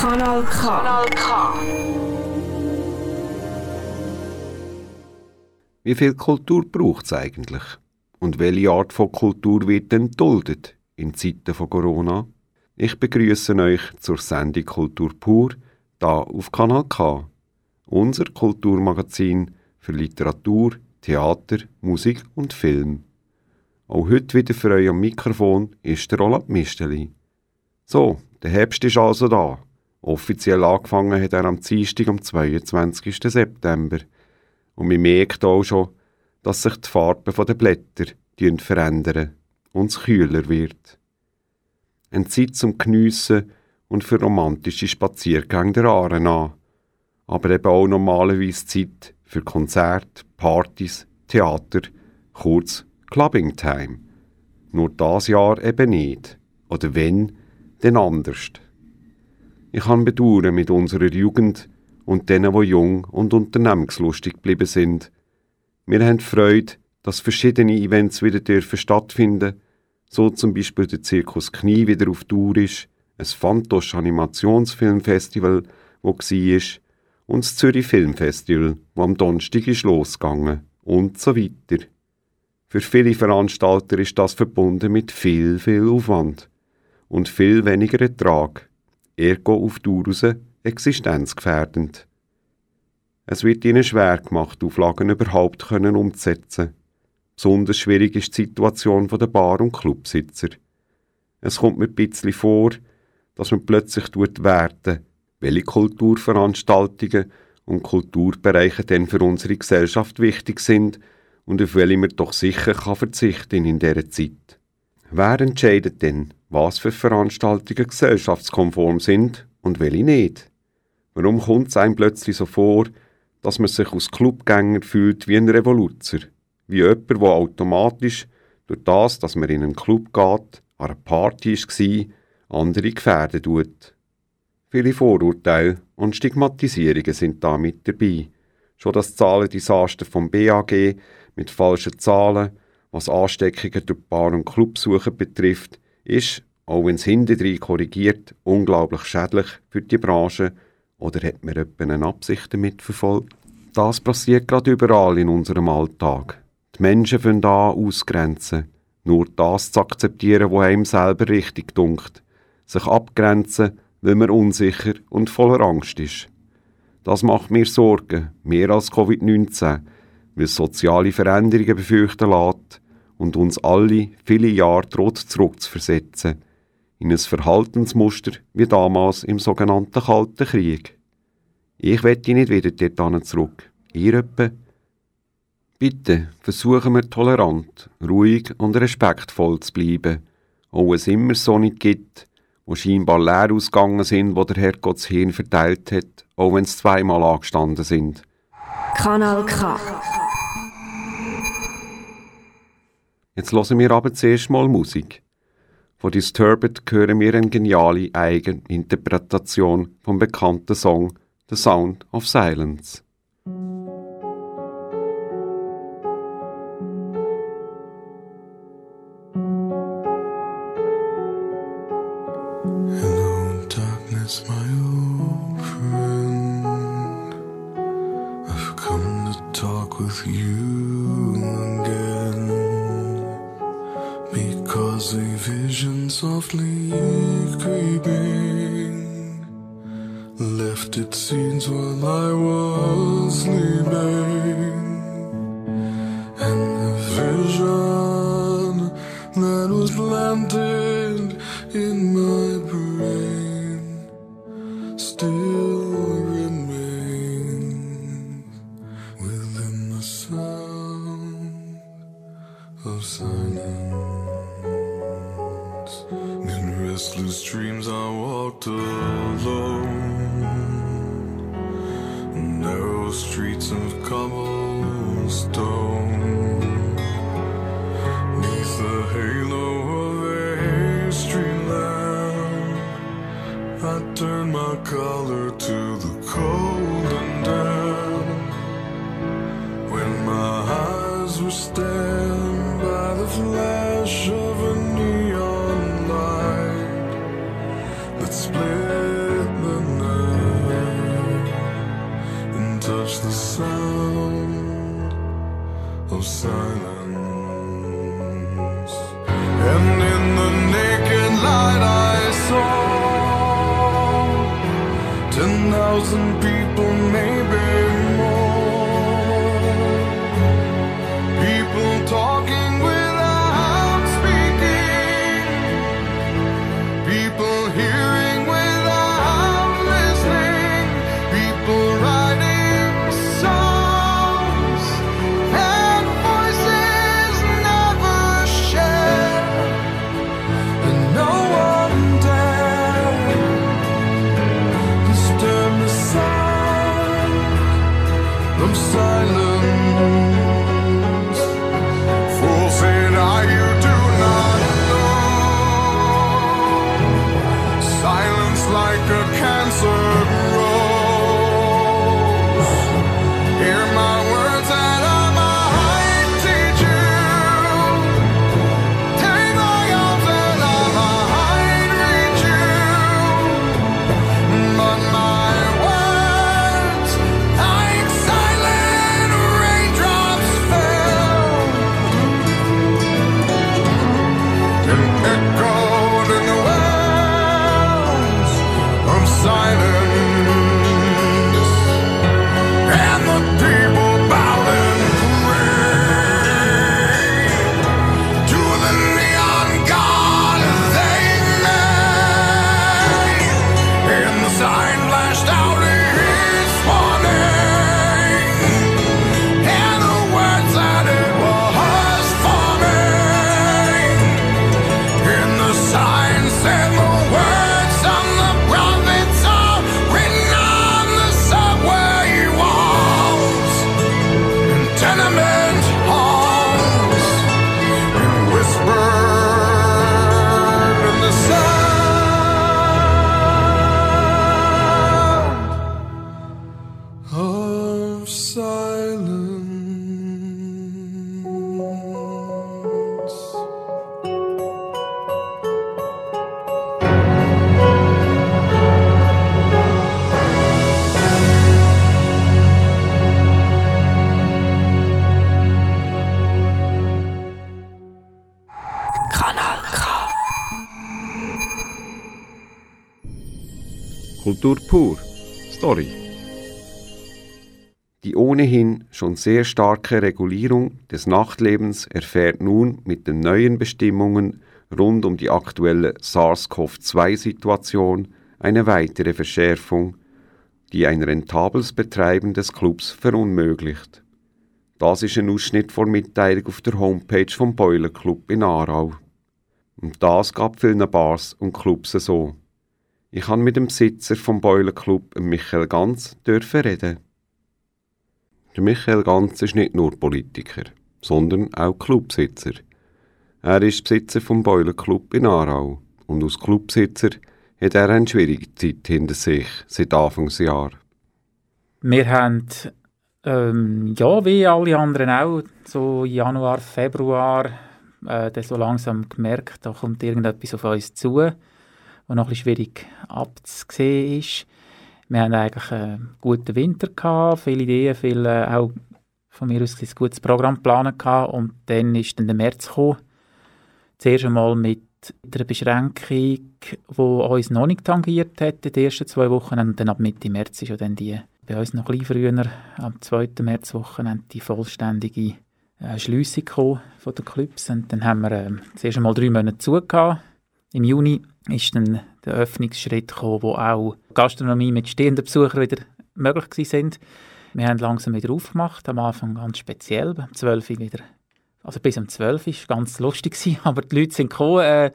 Kanal K. Kanal K. Wie viel Kultur braucht es eigentlich? Und welche Art von Kultur wird denn duldet in Zeiten von Corona? Ich begrüße euch zur Sendung Kultur pur, da auf Kanal K, unser Kulturmagazin für Literatur, Theater, Musik und Film. Auch heute wieder für euch am Mikrofon ist der Roland Misteli. So, der Herbst ist also da. Offiziell angefangen hat er am Dienstag, am 22. September. Und man merkt auch schon, dass sich die Farben der Blätter verändern und es kühler wird. Eine Zeit zum Geniessen und für romantische Spaziergänge der Aare an. Aber eben auch normalerweise Zeit für Konzerte, Partys, Theater, kurz Clubbing Time. Nur das Jahr eben nicht. Oder wenn, dann anders. Ich kann bedauern mit unserer Jugend und denen, die jung und unternehmungslustig geblieben sind. Wir haben Freude, dass verschiedene Events wieder dürfen stattfinden, so zum Beispiel der Zirkus Knie wieder auf Tour ist, ein Fantosch Animationsfilmfestival, wo war, und das Zürich Filmfestival, wo am Donnerstag ist losgegangen und so weiter. Für viele Veranstalter ist das verbunden mit viel, viel Aufwand und viel weniger Ertrag ergo auf Dauer raus existenzgefährdend. Es wird ihnen schwer gemacht, Auflagen überhaupt können umzusetzen. Besonders schwierig ist die Situation der Bar- und Clubsitzer. Es kommt mir ein bisschen vor, dass man plötzlich werten, welche Kulturveranstaltungen und Kulturbereiche denn für unsere Gesellschaft wichtig sind und auf welche man doch sicher kann verzichten in dieser Zeit. Wer entscheidet denn, was für Veranstaltungen gesellschaftskonform sind und welche nicht. Warum kommt es einem plötzlich so vor, dass man sich als Clubgänger fühlt wie ein Revoluzer, wie jemand, der automatisch durch das, dass man in einen Club geht, an einer Party war, andere gefährden tut. Viele Vorurteile und Stigmatisierungen sind da mit dabei. Schon das Zahlendesaster vom BAG mit falschen Zahlen, was Ansteckungen durch Bar- und Clubsuche betrifft, ist, auch wenn es hintendrein korrigiert, unglaublich schädlich für die Branche oder hat man etwa eine Absicht damit verfolgt? Das passiert gerade überall in unserem Alltag. Die Menschen fangen an ausgrenzen, nur das zu akzeptieren, was einem selber richtig dunkt, sich abgrenzen, weil man unsicher und voller Angst ist. Das macht mir Sorgen, mehr als Covid-19, weil soziale Veränderungen befürchten lässt, und uns alle viele Jahre droht zurückzuversetzen in ein Verhaltensmuster wie damals im sogenannten Kalten Krieg. Ich wette nicht wieder dort zurück. Ihr etwa? Bitte versuchen wir tolerant, ruhig und respektvoll zu bleiben, auch es immer so nicht gibt, wo scheinbar leer ausgegangen sind, wo der Herrgott das Hirn verteilt hat, auch wenn es zweimal angestanden sind. Kanal K. Jetzt hören wir aber zuerst mal Musik. Von Disturbed hören wir eine geniale Eigeninterpretation vom bekannten Song The Sound of Silence. With you again. Because a vision softly creeping left its scenes while I was sleeping. And the vision that was planted of silence. Kultur pur. Story. Die ohnehin schon sehr starke Regulierung des Nachtlebens erfährt nun mit den neuen Bestimmungen rund um die aktuelle SARS-CoV-2-Situation eine weitere Verschärfung, die ein rentables Betreiben des Clubs verunmöglicht. Das ist ein Ausschnitt von Mitteilung auf der Homepage vom Boiler Club in Aarau. Und das gab vielen Bars und Clubs so. Ich han mit dem Besitzer vom Boiler Club, Michael Ganz, dürfen reden. Der Michael Ganz ist nicht nur Politiker, sondern auch Clubbesitzer. Er ist Besitzer vom Boiler Club in Aarau und als Clubbesitzer hat er eine schwierige Zeit hinter sich seit Anfangsjahr. Wir haben, ähm, ja, wie alle anderen auch, so Januar, Februar, äh, so langsam gemerkt, da kommt irgendetwas auf uns zu, was noch ein schwierig abzusehen ist. Wir haben eigentlich einen guten Winter gehabt, viele Ideen, viel, äh, auch von mir aus ein gutes Programm geplant gehabt und dann ist dann der März gekommen. Zuerst einmal mit einer Beschränkung, die uns noch nicht tangiert hat, in den ersten zwei Wochen. Und dann ab Mitte März ist dann die, bei uns noch ein bisschen früher, am 2. Märzwochenende, die vollständige äh, Schliessung von den Clubs. Und dann haben wir äh, zuerst einmal drei Monate zugehört. Im Juni ist dann der Öffnungsschritt gekommen, wo auch Gastronomie mit stehenden Besuchern wieder möglich sind. Wir haben langsam wieder aufgemacht, am Anfang ganz speziell, am 12 Uhr wieder. Also bis um 12 Uhr war ganz lustig, aber die Leute sind gekommen, äh,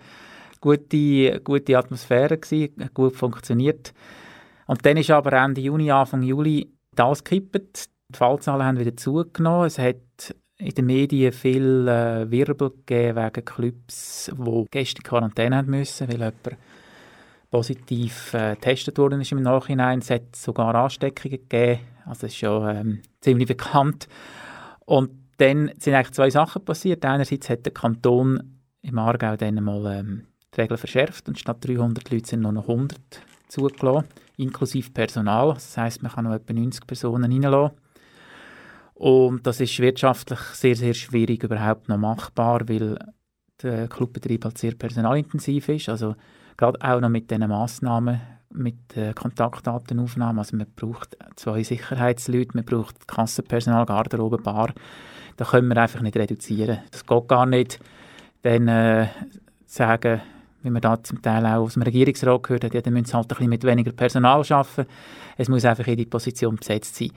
gute, gute Atmosphäre gewesen, gut funktioniert. Und dann ist aber Ende Juni, Anfang Juli das gekippt. Die Fallzahlen haben wieder zugenommen. Es hat in den Medien viel äh, Wirbel gegeben wegen Clubs, die Gäste in Quarantäne haben müssen, weil jemand positiv äh, getestet worden ist im Nachhinein. Es hat sogar Ansteckungen gegeben. Also das ist schon ähm, ziemlich bekannt. Und dann sind eigentlich zwei Sachen passiert. Einerseits hat der Kanton im Aargau dann mal ähm, die Regeln verschärft und statt 300 Leute sind nur noch 100 zugelassen, inklusive Personal. Das heisst, man kann noch etwa 90 Personen reinlassen. Und das ist wirtschaftlich sehr, sehr schwierig überhaupt noch machbar, weil der Clubbetrieb halt sehr personalintensiv ist. Also gerade auch noch mit diesen Massnahmen, mit äh, Kontaktdatenaufnahmen. Also man braucht zwei Sicherheitsleute, man braucht Kassenpersonal, Garderobe, Bar. Da können wir einfach nicht reduzieren. Das geht gar nicht. Dann äh, sagen, wie man da zum Teil auch aus dem Regierungsrat gehört hat, ja, dann müssen sie halt ein bisschen mit weniger Personal arbeiten. Es muss einfach in die Position besetzt sein.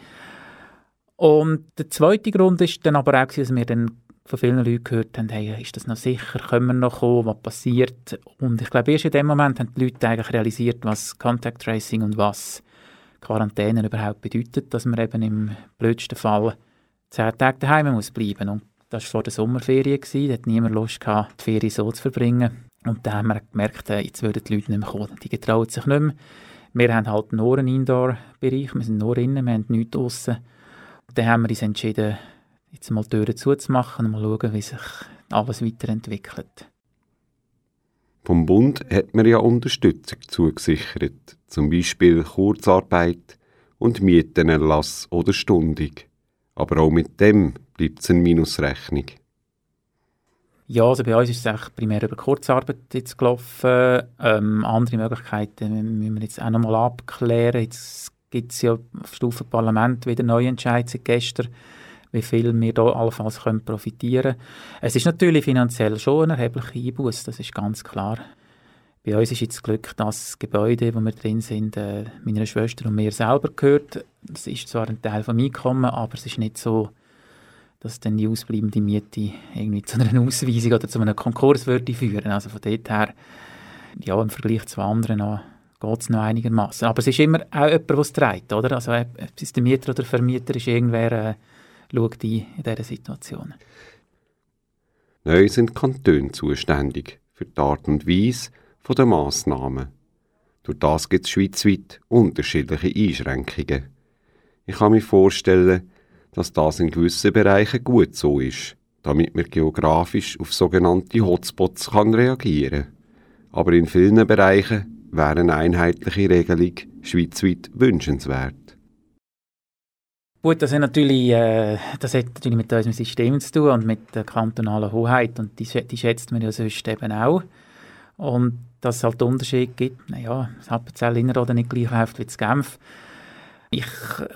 Und der zweite Grund ist dann aber auch, dass wir dann von vielen Leuten gehört haben, hey, ist das noch sicher, können wir noch kommen, was passiert? Und ich glaube, erst in dem Moment haben die Leute eigentlich realisiert, was Contact Tracing und was Quarantäne überhaupt bedeutet, dass man eben im blödsten Fall zehn Tage daheim muss bleiben. Und das war vor der Sommerferien, da hat niemand Lust gehabt, die Ferien so zu verbringen. Und da haben wir gemerkt, äh, jetzt würden die Leute nicht mehr kommen. Die getrauen sich nicht mehr. Wir haben halt nur einen Indoor-Bereich, wir sind nur innen, wir haben nichts draussen. Dann haben wir uns entschieden, jetzt mal die Türen zuzumachen und mal schauen, wie sich alles weiterentwickelt. Vom Bund hat man ja Unterstützung zugesichert, zum Beispiel Kurzarbeit und Mietenerlass oder Stundung. Aber auch mit dem bleibt es eine Minusrechnung. Ja, also bei uns ist es eigentlich primär über Kurzarbeit jetzt gelaufen. Ähm, andere Möglichkeiten müssen wir jetzt auch noch mal abklären. Jetzt gibt es ja auf Stufe Parlament wieder neue Entscheidungen gestern, wie viel wir da allenfalls können profitieren können. Es ist natürlich finanziell schon ein erheblicher Einbuß, das ist ganz klar. Bei uns ist jetzt das Glück, dass das Gebäude, wo wir drin sind, äh, meiner Schwester und mir selber gehört. Das ist zwar ein Teil vom Einkommen, aber es ist nicht so, dass dann die ausbleibende Miete irgendwie zu einer Ausweisung oder zu einem Konkurs würde führen. Also von dort her, ja, im Vergleich zu anderen geht es noch einigermaßen. Aber es ist immer auch jemand, der es trägt, oder? Also ob es der Mieter oder der Vermieter ist, irgendwer äh, schaut ein in dieser Situation. Neu sind Kantone zuständig für die Art und Weise der Massnahmen. Durch das gibt es schweizweit unterschiedliche Einschränkungen. Ich kann mir vorstellen, dass das in gewissen Bereichen gut so ist, damit man geografisch auf sogenannte Hotspots kann reagieren kann. Aber in vielen Bereichen wäre eine einheitliche Regelung schweizweit wünschenswert. Gut, das hat, natürlich, äh, das hat natürlich mit unserem System zu tun und mit der kantonalen Hoheit und die, die schätzt man ja sonst eben auch. Und dass es halt Unterschiede gibt, naja, das Appenzell Innerrhoden nicht gleich läuft wie das Genf, ich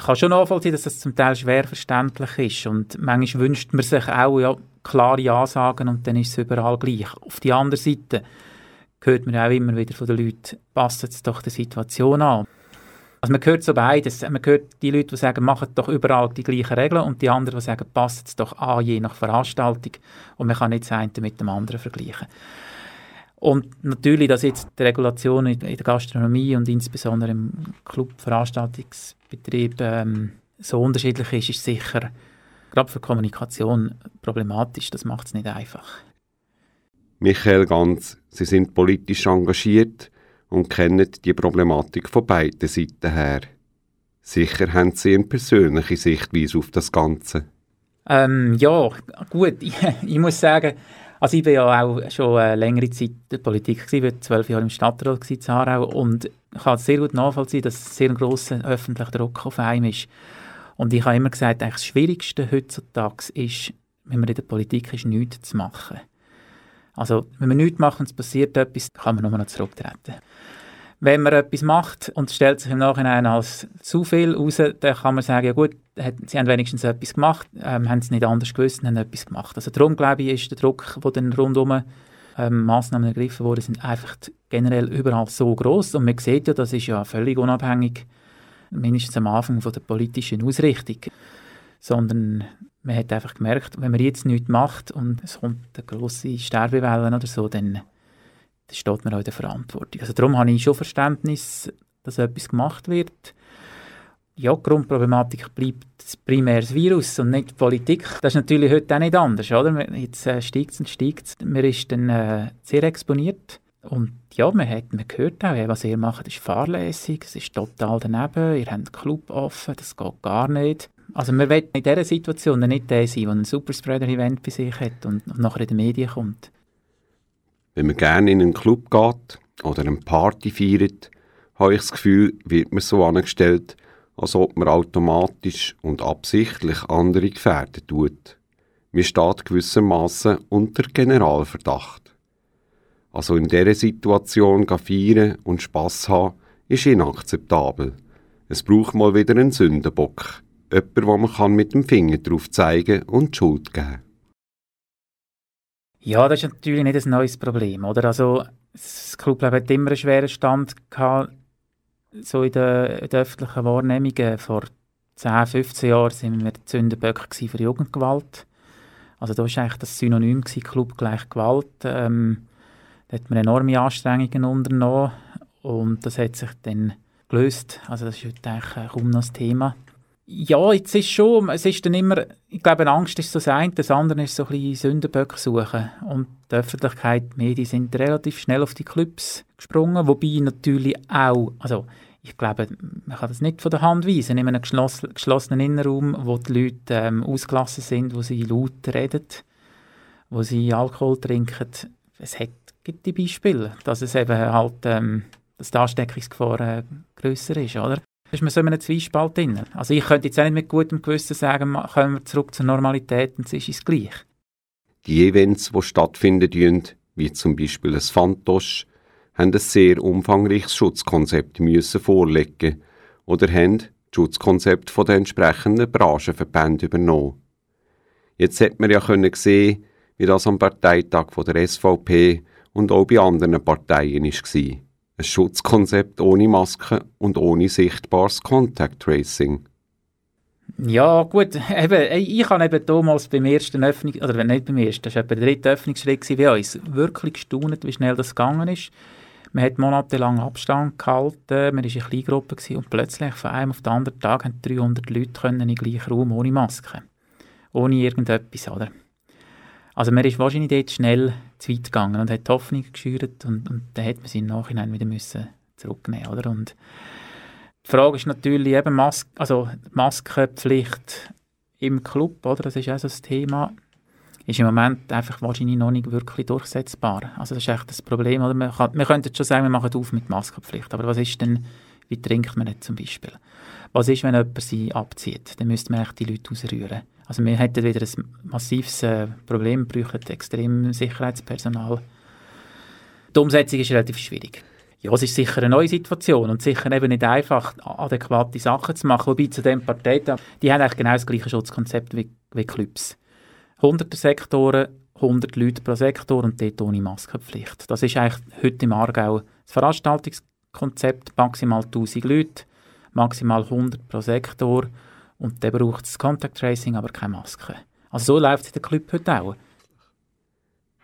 kann schon nachvollziehen, dass das zum Teil schwer verständlich ist und manchmal wünscht man sich auch ja, klare Ansagen und dann ist es überall gleich. Auf die andere Seite hört man auch immer wieder von den Leuten, passt es doch der Situation an. Also man hört so beides. Man hört die Leute, die sagen, macht doch überall die gleichen Regeln und die anderen, die sagen, passt es doch an, je nach Veranstaltung und man kann nicht das eine mit dem anderen vergleichen. Und natürlich, dass jetzt die Regulation in der Gastronomie und insbesondere im Clubveranstaltungsbetrieb ähm, so unterschiedlich ist, ist sicher gerade für Kommunikation problematisch. Das macht es nicht einfach. Michael Ganz, Sie sind politisch engagiert und kennen die Problematik von beiden Seiten her. Sicher haben Sie eine persönliche Sichtweise auf das Ganze. Ähm, ja, gut. Ich, ich muss sagen, also ich war ja auch schon eine längere Zeit in der Politik, ich war zwölf Jahre im Stadtrat in Aarau und ich kann sehr gut nachvollziehen, dass es sehr ein grosser öffentlicher Druck auf einem ist. Und ich habe immer gesagt, eigentlich das Schwierigste heutzutage ist, wenn man in der Politik ist, nichts zu machen. Also wenn man nichts macht und es passiert etwas, kann man nur noch zurücktreten. Wenn man etwas macht und es stellt sich im Nachhinein als zu viel raus, dann kann man sagen, ja gut, sie haben wenigstens etwas gemacht, ähm, haben es nicht anders gewusst und haben etwas gemacht. Also darum, glaube ich, ist der Druck, der dann rundum ähm, Massnahmen ergriffen worden sind, einfach generell überall so groß und man sieht ja, das ist ja völlig unabhängig, mindestens am Anfang von der politischen Ausrichtung, sondern man hat einfach gemerkt, wenn man jetzt nichts macht und es kommt eine grosse Sterbewelle oder so, dann dann steht man auch in der Verantwortung. Also darum habe ich schon Verständnis, dass etwas gemacht wird. Ja, die Grundproblematik bleibt primär das Virus und nicht die Politik. Das ist natürlich heute auch nicht anders, oder? Jetzt äh, steigt es und steigt es. Man ist dann äh, sehr exponiert. Und ja, man, hat, man hört auch, was ihr macht, ist fahrlässig, es ist total daneben, ihr habt einen Club offen, das geht gar nicht. Also man will in dieser Situation nicht der sein, der ein Superspreader-Event bei sich hat und nachher in die Medien kommt. Wenn man gerne in einen Club geht oder eine Party feiert, habe ich das Gefühl, wird man so angestellt, als ob man automatisch und absichtlich andere gefährden tut. Man steht gewissermaßen unter Generalverdacht. Also in dieser Situation feiern und Spass haben, ist inakzeptabel. Es braucht mal wieder einen Sündenbock. Jemand, wo man mit dem Finger drauf zeigen und die Schuld geben Ja, das ist natürlich nicht ein neues Problem, oder? Also, das Clubleben hat immer einen schweren Stand gehabt, so in der, in der öffentlichen Wahrnehmung. Vor 10, 15 Jahren waren wir Sündenböcke für Jugendgewalt. Also da war eigentlich das Synonym gewesen, Club gleich Gewalt. Ähm, da hat man enorme Anstrengungen unternommen und das hat sich dann gelöst. Also das ist heute eigentlich kaum noch das Thema. Ja, jetzt ist schon, es ist dann immer, ich glaube, Angst ist so das eine, das andere ist so ein bisschen Sündenböcke suchen. Und die Öffentlichkeit, die Medien sind relativ schnell auf die Clubs gesprungen, wobei natürlich auch, also ich glaube, man kann das nicht von der Hand weisen, in einem geschlossenen Innenraum, wo die Leute ähm, ausgelassen sind, wo sie laut reden, wo sie Alkohol trinken. Es hat, gibt die Beispiele, dass es eben halt, ähm, dass die Ansteckungsgefahr äh, grösser ist, oder? Ist man so in einem Zwiespalt drin. Also ich könnte jetzt auch nicht mit gutem Gewissen sagen, kommen wir zurück zur Normalität und es ist gleich. Die Events, die stattfinden, wie zum Beispiel ein Fantosch, haben ein sehr umfangreiches Schutzkonzept müssen vorlegen oder haben das Schutzkonzept von den entsprechenden Branchenverbänden übernommen. Jetzt hat man ja können sehen, wie das am Parteitag von der SVP und auch bei anderen Parteien war. Ein Schutzkonzept ohne Maske und ohne sichtbares Contact Tracing. Ja, gut, eben, ich habe eben damals beim ersten Öffnung, oder nicht beim ersten, das war der dritte Öffnungsschritt bei uns, wirklich gestaunt, wie schnell das gegangen ist. Man hat monatelang Abstand gehalten, man war in Kleingruppe und plötzlich von einem auf den anderen Tag haben 300 Leute können in den gleichen Raum ohne Maske. Ohne irgendetwas, oder? Also man ist wahrscheinlich dort schnell zu weit gegangen und hat die Hoffnung geschürt und, und dann hat man sie im Nachhinein wieder müssen zurücknehmen oder? Und die Frage ist natürlich eben Mas also Maskenpflicht im Club, oder? Das ist auch so das Thema. Ist im Moment einfach wahrscheinlich noch nicht wirklich durchsetzbar. Also das ist echt das Problem. Oder? Man, kann, man könnte schon sagen, wir machen auf mit Maskenpflicht, aber was ist denn, wie trinkt man nicht zum Beispiel? Was ist, wenn jemand sie abzieht? Dann müsste man echt die Leute ausrühren. Also wir hätten wieder ein massives äh, Problem, bräuchten extrem Sicherheitspersonal. Die Umsetzung ist relativ schwierig. Ja, es ist sicher eine neue Situation und sicher eben nicht einfach, adäquate Sachen zu machen. Wobei zu dem Parteitag, die haben eigentlich genau das gleiche Schutzkonzept wie, wie Clubs. Hunderte Sektoren, 100 Leute pro Sektor und dort ohne Maskenpflicht. Das ist eigentlich heute im Aargau das Veranstaltungskonzept, maximal 1000 Leute, maximal 100 pro Sektor und dann braucht es Contact Tracing, aber keine Maske. Also so läuft es in der Club heute auch.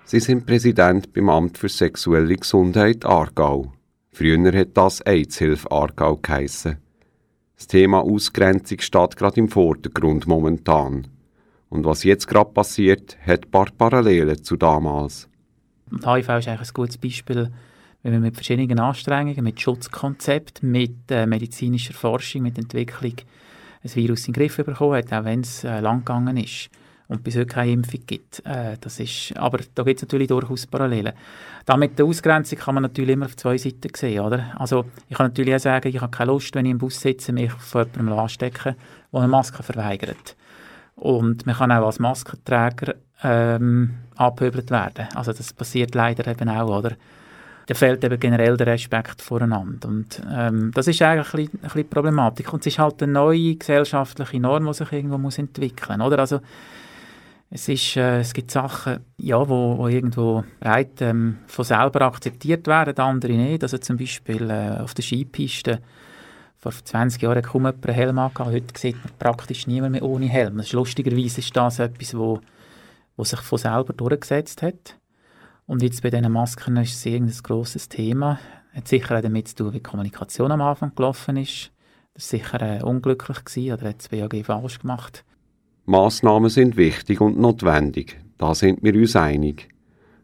Sie sind Präsident beim Amt für sexuelle Gesundheit Aargau. Früher hat das AIDS-Hilfe Aargau geheissen. Das Thema Ausgrenzung steht gerade im Vordergrund momentan. Und was jetzt gerade passiert, hat ein paar Parallelen zu damals. Und HIV ist eigentlich ein gutes Beispiel, wenn wir mit verschiedenen Anstrengungen, mit Schutzkonzept, mit äh, medizinischer Forschung, mit Entwicklung ein Virus in den Griff bekommen hat, auch wenn es äh, lang gegangen ist und bis heute keine Impfung gibt. Äh, das ist, aber da gibt es natürlich durchaus Parallelen. Da mit der Ausgrenzung kann man natürlich immer auf zwei Seiten sehen. Oder? Also ich kann natürlich auch sagen, ich habe keine Lust, wenn ich im Bus sitze, mich von jemandem anstecken, der eine Maske verweigert. Und man kann auch als Maskenträger ähm, abgehöbelt werden. Also das passiert leider eben auch, oder? Da fehlt eben generell der Respekt voreinander. Und ähm, das ist eigentlich ein bisschen, ein bisschen Problematik. Und es ist halt eine neue gesellschaftliche Norm, die sich irgendwo muss entwickeln muss. Also, es, ist, äh, es gibt Sachen, ja, wo, wo irgendwo breit ähm, von selber akzeptiert werden, andere nicht. Also zum Beispiel äh, auf der Skipiste vor 20 Jahren kaum jemand einen Helm angehabt. Heute sieht man praktisch niemand mehr ohne Helm. Das ist, lustigerweise ist das etwas, wo, wo sich von selber durchgesetzt hat. Und jetzt bei diesen Masken ist es ein grosses Thema. Hat sicher auch damit zu tun, wie die Kommunikation am Anfang gelaufen ist. Das war sicher äh, unglücklich gewesen, oder hat das BAG falsch gemacht. Massnahmen sind wichtig und notwendig, da sind wir uns einig.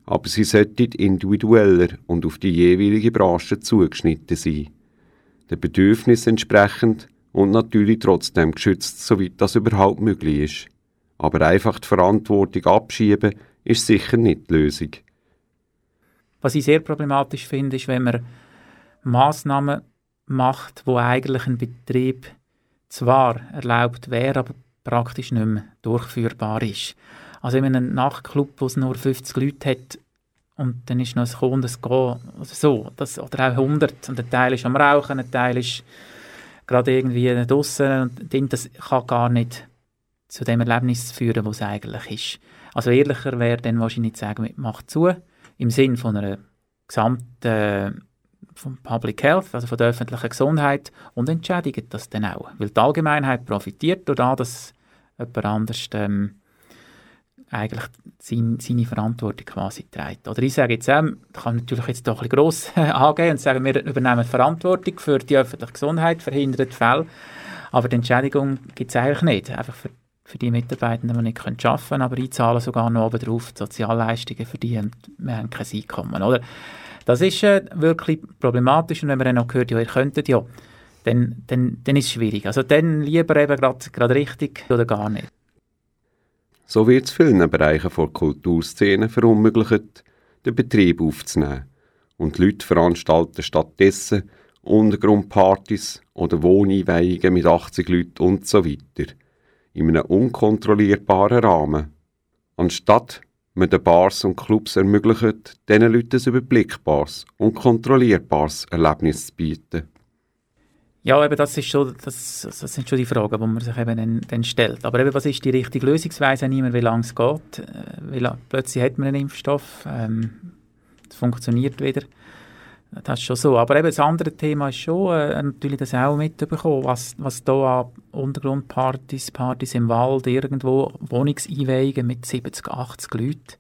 Aber sie sollten individueller und auf die jeweilige Branche zugeschnitten sein. Den Bedürfnissen entsprechend und natürlich trotzdem geschützt, soweit das überhaupt möglich ist. Aber einfach die Verantwortung abschieben, ist sicher nicht die Lösung. Was ich sehr problematisch finde, ist, wenn man Massnahmen macht, wo eigentlich ein Betrieb zwar erlaubt wäre, aber praktisch nicht mehr durchführbar ist. Also in einem Nachtclub, wo es nur 50 Leute hat und dann ist noch ein Kunde, das Gehen, also so, das, oder auch 100 und ein Teil ist am Rauchen, ein Teil ist gerade irgendwie draußen und das kann gar nicht zu dem Erlebnis führen, was es eigentlich ist. Also ehrlicher wäre dann wahrscheinlich zu sagen, macht zu, im Sinn von einer gesamten vom Public Health, also von der öffentlichen Gesundheit und entschädigt das dann auch. Weil die Allgemeinheit profitiert dadurch, dass jemand anders ähm, eigentlich seine, seine Verantwortung quasi trägt. Oder ich sage jetzt auch, ich kann natürlich jetzt doch ein bisschen gross angehen und sagen, wir übernehmen Verantwortung für die öffentliche Gesundheit, verhindern Fälle, aber die Entschädigung gibt es eigentlich nicht, einfach für, für die Mitarbeitenden, die nicht arbeiten können, aber einzahlen sogar noch oben drauf die Sozialleistungen für die, wir haben kein Einkommen, oder? Das ist äh, wirklich problematisch und wenn man dann noch hört, ja, ihr könntet ja, dann, dann, dann ist es schwierig. Also dann lieber eben gerade richtig oder gar nicht. So wird es vielen Bereichen der Kulturszene verunmöglicht, den Betrieb aufzunehmen. Und die Leute veranstalten stattdessen Untergrundpartys oder Wohneinweihungen mit 80 Leuten und so weiter. In einem unkontrollierbaren Rahmen. Anstatt man den Bars und Clubs ermöglicht, diesen Leuten ein überblickbares und kontrollierbares Erlebnis zu bieten. Ja, eben das, ist schon, das, das sind schon die Fragen, die man sich eben dann, dann stellt. Aber eben, was ist die richtige Lösungsweise? Niemand, wie lange es geht. Äh, wie plötzlich hat man einen Impfstoff, ähm, es funktioniert wieder. Das ist schon so. Aber eben das andere Thema ist schon, äh, natürlich das auch mitbekommen, was, was da an Untergrundpartys, Partys im Wald, irgendwo, Wohnungseinweihungen mit 70, 80 Leuten.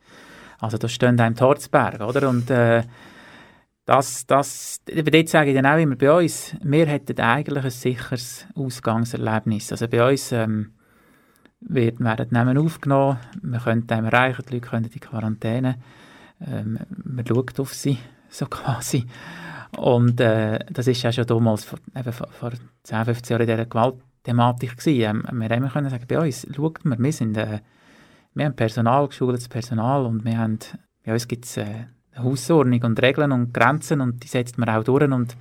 Also da stehen einem die Horzberge, oder? Und äh, das, das, dort sage ich dann auch immer, bei uns, wir hätten eigentlich ein sicheres Ausgangserlebnis. Also bei uns ähm, wird, werden Namen aufgenommen, wir können dem erreichen, die Leute können in die Quarantäne, ähm, man schaut auf sie, so quasi. Und äh, das ist ja schon damals, vor, eben vor, vor 10, 15 Jahren, in dieser Gewaltthematik gewesen. Ähm, wir haben können sagen, bei uns, schaut mal, wir sind, äh, wir haben Personal, geschultes Personal und wir haben, bei uns gibt es äh, eine Hausordnung und Regeln und Grenzen und die setzt man auch durch und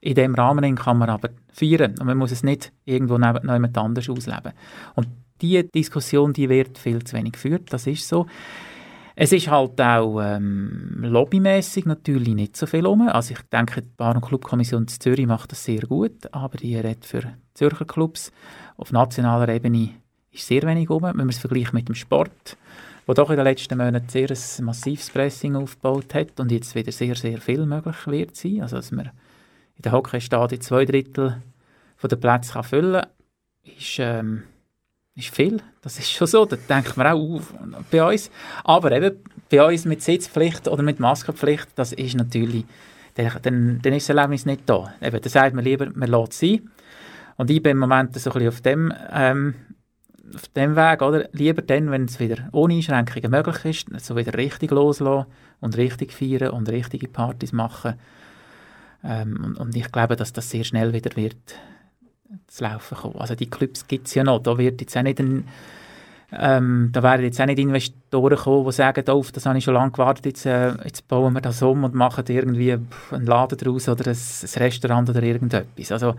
in dem Rahmen kann man aber feiern und man muss es nicht irgendwo neben, jemand anders ausleben. Und diese Diskussion, die wird viel zu wenig geführt, das ist so. Es ist halt auch ähm, lobbymäßig natürlich nicht so viel um. Also ich denke, die Bar- und Clubkommission Zürich macht das sehr gut, aber die redet für Zürcher Clubs. Auf nationaler Ebene ist sehr wenig um, wenn man es vergleicht mit dem Sport, wo doch in den letzten Monaten sehr ein massives Pressing aufgebaut hat und jetzt wieder sehr, sehr viel möglich wird sein. Also dass man in der Hockeystadien zwei Drittel von der Plätze kann füllen kann, ist... Ähm, ist viel. Das ist schon so. Da denkt man auch bei uns. Aber eben bei uns mit Sitzpflicht oder mit Maskenpflicht, das ist natürlich, dann, dann ist das Erlebnis nicht da. Eben, da sagt man lieber, man lässt es sein. Und ich bin im Moment so ein bisschen auf dem, ähm, auf dem Weg, oder? Lieber dann, wenn es wieder ohne Einschränkungen möglich ist, so wieder richtig loslassen und richtig feiern und richtige Partys machen. Ähm, und, und ich glaube, dass das sehr schnell wieder wird zu laufen kommen. Also die Clubs gibt es ja noch. Da wird jetzt auch nicht ein, ähm, da werden jetzt auch nicht Investoren kommen, die sagen, auf, das habe ich schon lange gewartet, jetzt, äh, jetzt bauen wir das um und machen irgendwie einen Laden daraus oder ein, ein Restaurant oder irgendetwas. Also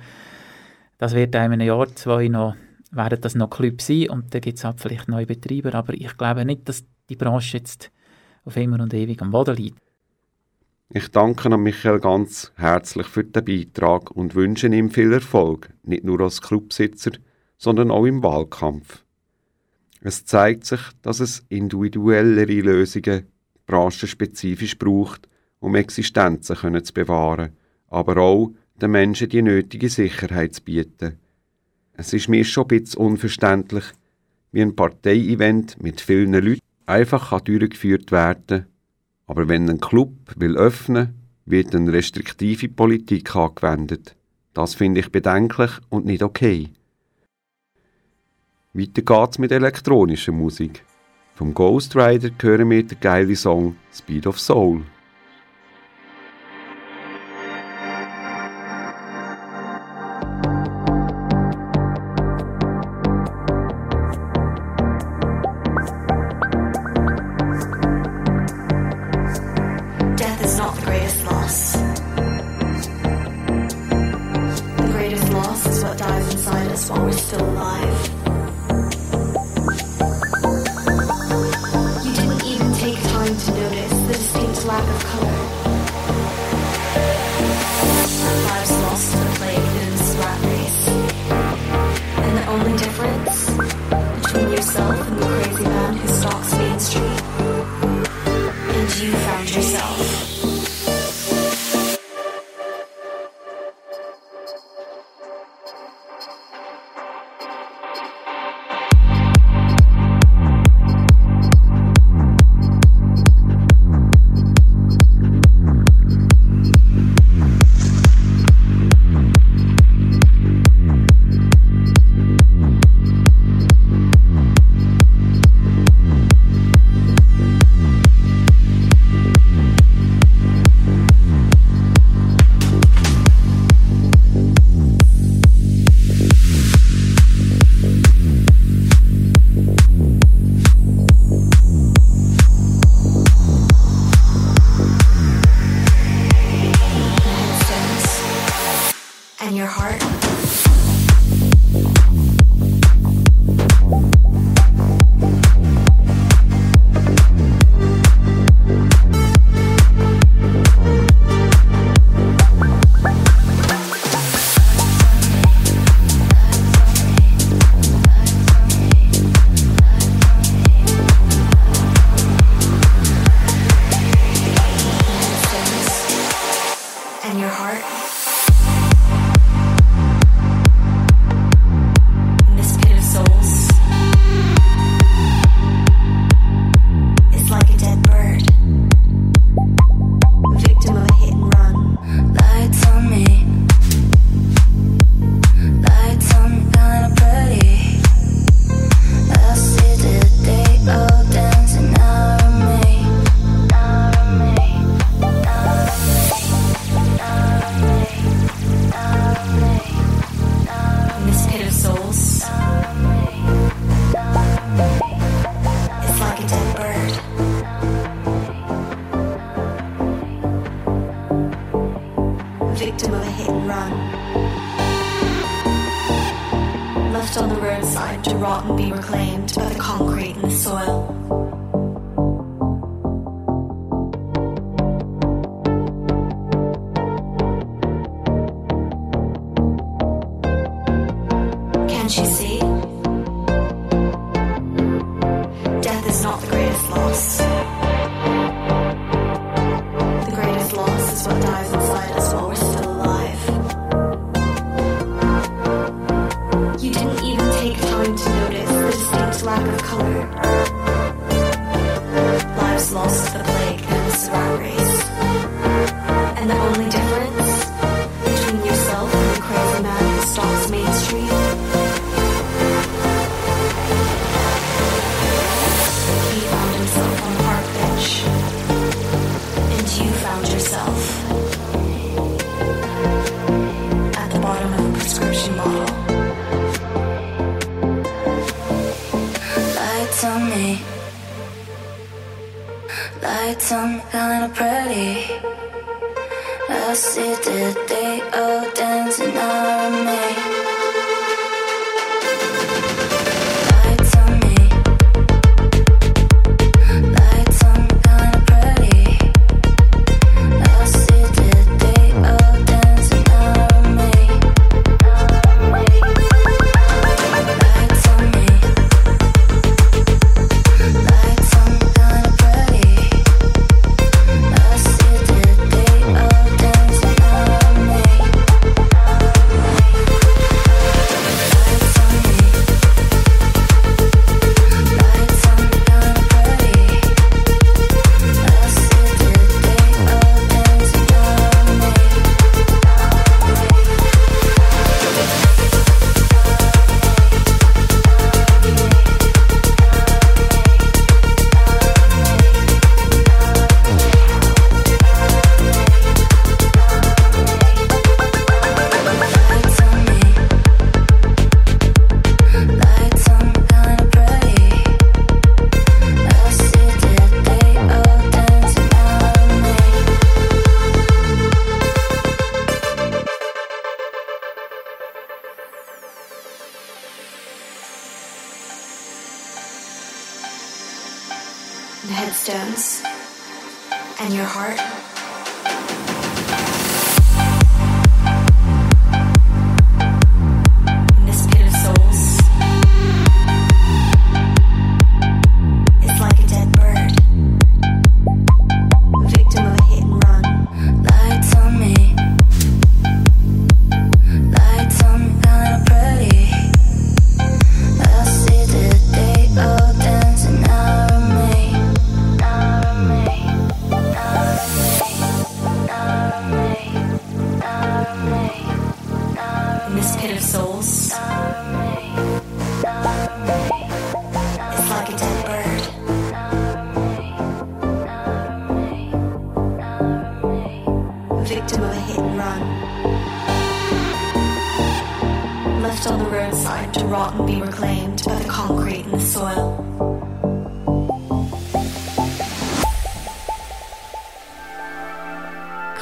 das wird in einem Jahr, zwei noch, werden das noch Clubs sein und dann gibt es halt vielleicht neue Betreiber, aber ich glaube nicht, dass die Branche jetzt auf immer und ewig am Boden liegt. Ich danke an Michael ganz herzlich für den Beitrag und wünsche ihm viel Erfolg, nicht nur als Clubsitzer, sondern auch im Wahlkampf. Es zeigt sich, dass es individuellere Lösungen branchenspezifisch braucht, um Existenzen können zu bewahren, aber auch den Menschen die nötige Sicherheit zu bieten. Es ist mir schon ein bisschen unverständlich, wie ein Parteievent mit vielen Leuten einfach durchgeführt werden kann aber wenn ein Club will öffnen, wird eine restriktive Politik angewendet. Das finde ich bedenklich und nicht okay. Weiter geht's mit elektronischer Musik. Vom Ghost Rider hören wir den geilen Song Speed of Soul. Left on the roadside to rot and be reclaimed by the concrete and the soil.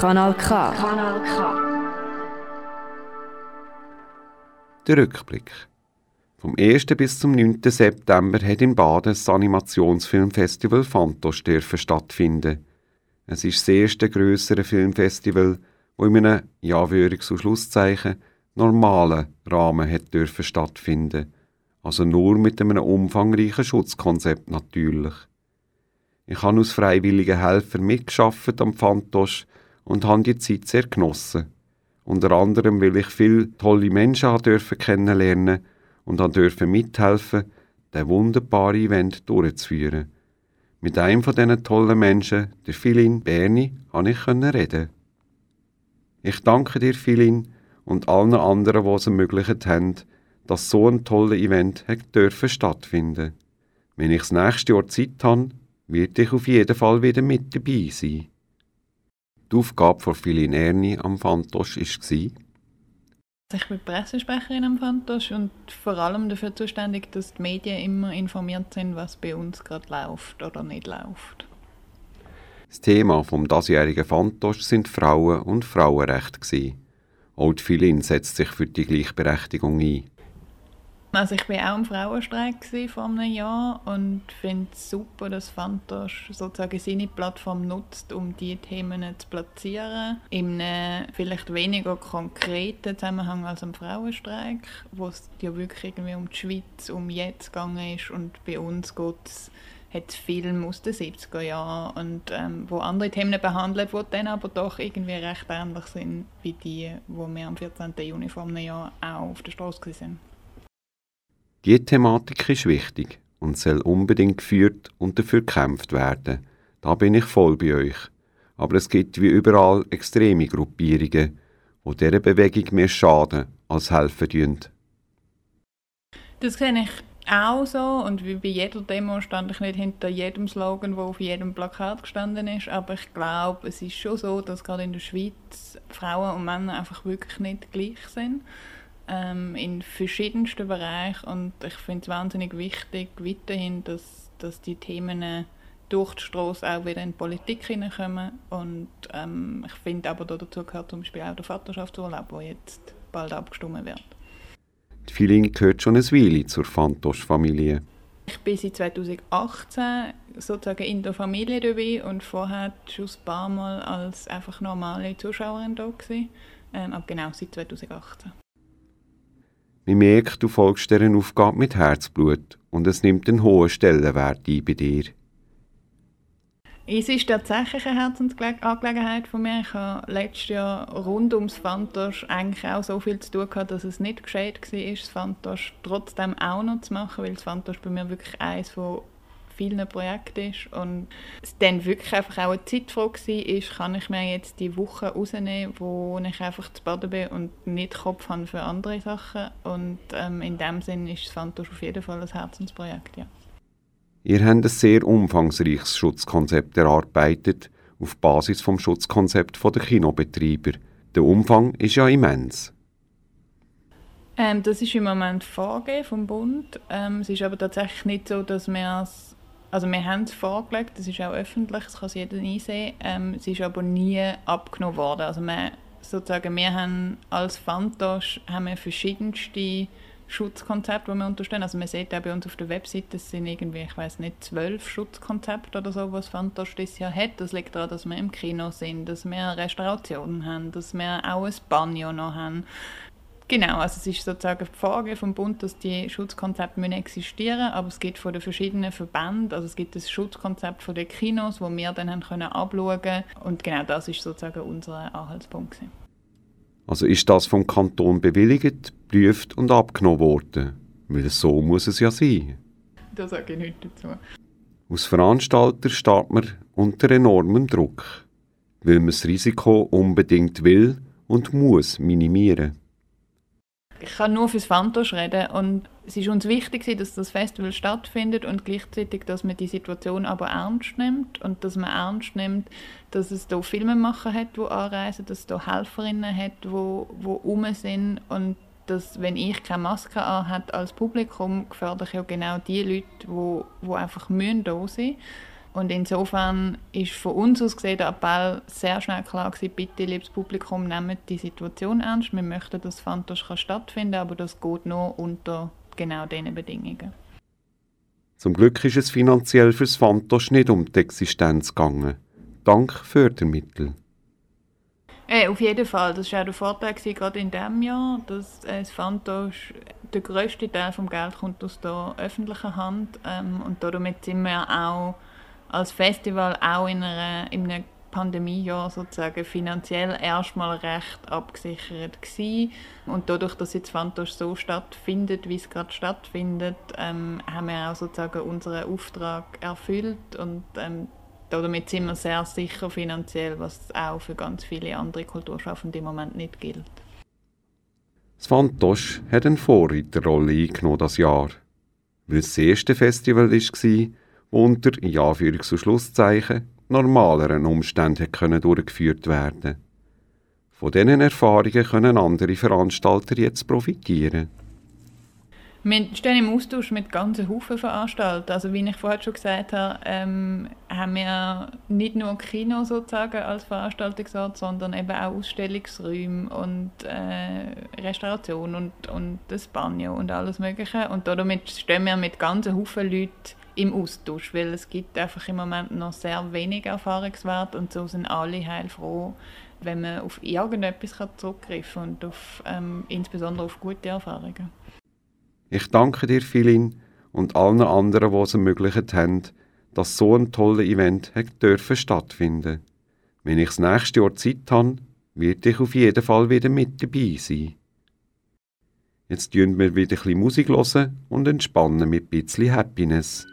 Kanal K. Kanal K. Der Rückblick. Vom 1. bis zum 9. September hat in Baden das Animationsfilmfestival Fantos dürfen stattfinden. Es ist das erste grössere Filmfestival, wo in einem ja Schlusszeichen normalen Rahmen hat dürfen stattfinden. Also nur mit einem umfangreichen Schutzkonzept natürlich. Ich habe als freiwilliger Helfer mitgeschafft am Fantos und habe die Zeit sehr genossen. Unter anderem, weil ich viele tolle Menschen dürfen kennenlernen und dürfen mithelfen, den wunderbaren Event durchzuführen. Mit einem von diesen tollen Menschen, der Philin Berni, habe ich reden. Ich danke dir, Philin, und allen anderen, die es ermöglicht haben, dass so ein tolles Event dürfen stattfinden. Wenn ich das nächste Jahr Zeit habe, werde ich auf jeden Fall wieder mit dabei sein. Die Aufgabe von Philin Erni am Fantosch war, Ich bin Pressesprecherin am Fantosch und vor allem dafür zuständig, dass die Medien immer informiert sind, was bei uns gerade läuft oder nicht läuft. Das Thema vom diesjährigen Fantosch sind Frauen und gewesen. Auch die Philin setzt sich für die Gleichberechtigung ein. Also ich war auch im Frauenstreik gewesen vor einem Jahr und finde es super, dass Fantosch sozusagen seine Plattform nutzt, um diese Themen zu platzieren. In einem vielleicht weniger konkreten Zusammenhang als am Frauenstreik, wo es ja wirklich irgendwie um die Schweiz, um jetzt gegangen ist und bei uns geht es hat Filme aus den 70er Jahren und ähm, wo andere Themen behandelt, die dann aber doch irgendwie recht ähnlich sind wie die, wo wir am 14. Juni vor einem Jahr auch auf der Straße waren. Die Thematik ist wichtig und soll unbedingt geführt und dafür gekämpft werden. Da bin ich voll bei euch. Aber es gibt wie überall extreme Gruppierungen, die dieser Bewegung mehr schaden als helfen tun. Das sehe ich auch so und wie bei jeder Demo stand ich nicht hinter jedem Slogan, wo auf jedem Plakat gestanden ist, aber ich glaube, es ist schon so, dass gerade in der Schweiz Frauen und Männer einfach wirklich nicht gleich sind ähm, in verschiedensten Bereichen und ich finde es wahnsinnig wichtig weiterhin, dass, dass die Themen äh, durch die Strasse auch wieder in die Politik hineinkommen und ähm, ich finde aber dazu gehört zum Beispiel auch der Vaterschaftsurlaub, der jetzt bald abgestimmt wird. Die Feeling gehört schon ein Weile zur Fantosch-Familie. Ich bin seit 2018 sozusagen in der Familie dabei und vorher schon ein paar Mal als einfach normale Zuschauerin da gewesen. Ähm, aber genau seit 2018. Man merkt, du folgst dieser Aufgabe mit Herzblut und es nimmt einen hohen Stellenwert ein bei dir. Es ist tatsächlich eine Herzensangelegenheit von mir. Ich habe letztes Jahr rund ums Fantosch eigentlich auch so viel zu tun gehabt, dass es nicht gescheit war, das Fantosch trotzdem auch noch zu machen, weil das Fantosch bei mir wirklich eines von vielen Projekten ist und es dann wirklich einfach auch eine Zeitfrage war, ist, kann ich mir jetzt die Woche rausnehmen, wo ich einfach zu Baden bin und nicht Kopf habe für andere Sachen und ähm, in dem Sinn ist das Fantosch auf jeden Fall ein Herzensprojekt, ja. Ihr habt ein sehr umfangreiches Schutzkonzept erarbeitet, auf Basis vom Schutzkonzept der Kinobetreiber. Der Umfang ist ja immens. Ähm, das ist im Moment vorgegeben vom Bund. Ähm, es ist aber tatsächlich nicht so, dass wir es also wir haben es vorgelegt, das ist auch öffentlich, das kann jeder einsehen. Ähm, es ist aber nie abgenommen worden. Also wir, sozusagen, wir haben als Fantosch haben wir verschiedenste Schutzkonzepte, die wir unterstellen. Also man sieht auch bei uns auf der Webseite, es sind irgendwie, ich weiß nicht, zwölf Schutzkonzepte oder so, was Fantosch dieses Jahr hat. Das liegt daran, dass wir im Kino sind, dass wir Restaurationen haben, dass wir auch ein Banjo noch haben. Genau, also es ist sozusagen die Frage vom Bund, dass die Schutzkonzepte müssen existieren aber es gibt von den verschiedenen Verbänden, also es gibt das Schutzkonzept von den Kinos, wo wir dann haben können abschauen und genau das ist sozusagen unser Anhaltspunkt. Gewesen. Also ist das vom Kanton bewilligt, geprüft und abgenommen worden? Weil so muss es ja sein. Da sage ich nichts dazu. Als Veranstalter steht man unter enormem Druck, weil man das Risiko unbedingt will und muss minimieren. Ich kann nur fürs Fantosch reden und es ist uns wichtig, dass das Festival stattfindet und gleichzeitig, dass man die Situation aber ernst nimmt und dass man ernst nimmt, dass es da Filmemacher hat, die anreisen, dass es da Helferinnen hat, die, die rum sind und dass, wenn ich keine Maske anhabe als Publikum, gefährde ich ja genau die Leute, die, die einfach müssen da sein und insofern ist von uns aus gesehen der Appell sehr schnell klar gewesen, bitte, liebes Publikum, nehmt die Situation ernst. Wir möchten, dass Fantosch kann stattfinden aber das geht nur unter genau diesen Bedingungen. Zum Glück ist es finanziell fürs Fantosch nicht um die Existenz gegangen. Dank Fördermittel. Äh, auf jeden Fall. Das war auch der Vorteil, gewesen, gerade in diesem Jahr, dass äh, das Fantosch, der grösste Teil des Geld kommt aus der öffentlichen Hand ähm, und damit sind wir auch als Festival auch in, einer, in einem Pandemiejahr sozusagen finanziell erstmal recht abgesichert gewesen. Und dadurch, dass jetzt Fantosch so stattfindet, wie es gerade stattfindet, ähm, haben wir auch sozusagen unseren Auftrag erfüllt und ähm, damit sind wir sehr sicher finanziell, was auch für ganz viele andere Kulturschaffende im Moment nicht gilt. Das Fantosch hat eine Vorreiterrolle eingenommen das Jahr, weil es das erste Festival war, unter, in Anführungs- und Schlusszeichen, normaleren Umständen können durchgeführt werden. Von diesen Erfahrungen können andere Veranstalter jetzt profitieren. Wir stehen im Austausch mit ganzen Haufen Veranstaltern. Also wie ich vorher schon gesagt habe, ähm, haben wir nicht nur Kino sozusagen als Veranstaltungsort, sondern eben auch Ausstellungsräume und äh, Restauration und, und das Banjo und alles Mögliche. Und damit stehen wir mit ganzen Haufen Leuten im Austausch, weil es gibt einfach im Moment noch sehr wenig Erfahrungswert und so sind alle heilfroh, wenn man auf irgendetwas zurückgreifen kann und auf, ähm, insbesondere auf gute Erfahrungen. Ich danke dir, Philin, und allen anderen, die es ermöglicht haben, dass so ein tolles Event hat dürfen stattfinden. Wenn ich das nächste Jahr Zeit habe, werde ich auf jeden Fall wieder mit dabei sein. Jetzt hören wir wieder ein bisschen Musik hören und entspannen mit ein bisschen Happiness.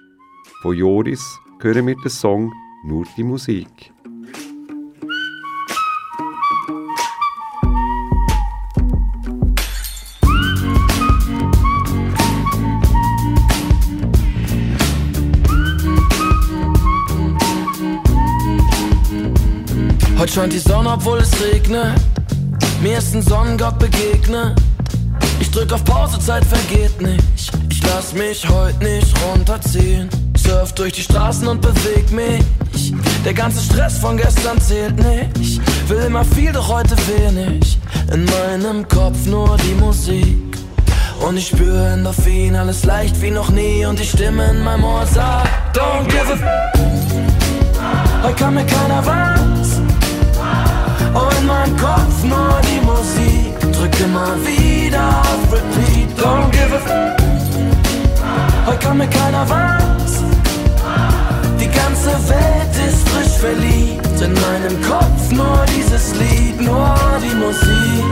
Von Joris hören wir den Song Nur die Musik. Heute scheint die Sonne, obwohl es regnet. Mir ist ein Sonnengott begegnet. Ich drück auf Pause, Zeit vergeht nicht. Ich lass mich heute nicht runterziehen. Surf durch die Straßen und beweg mich. Der ganze Stress von gestern zählt nicht. Will immer viel, doch heute wenig. In meinem Kopf nur die Musik. Und ich spüre Endorphin, alles leicht wie noch nie. Und die Stimme in meinem Ohr sagt: Don't give a f. Heute kann mir keiner was. Oh, in meinem Kopf nur die Musik. Drück immer wieder auf Repeat. Don't give a f. Heute kann mir keiner was. Ganze Welt ist frisch verliebt. In meinem Kopf nur dieses Lied, nur die Musik.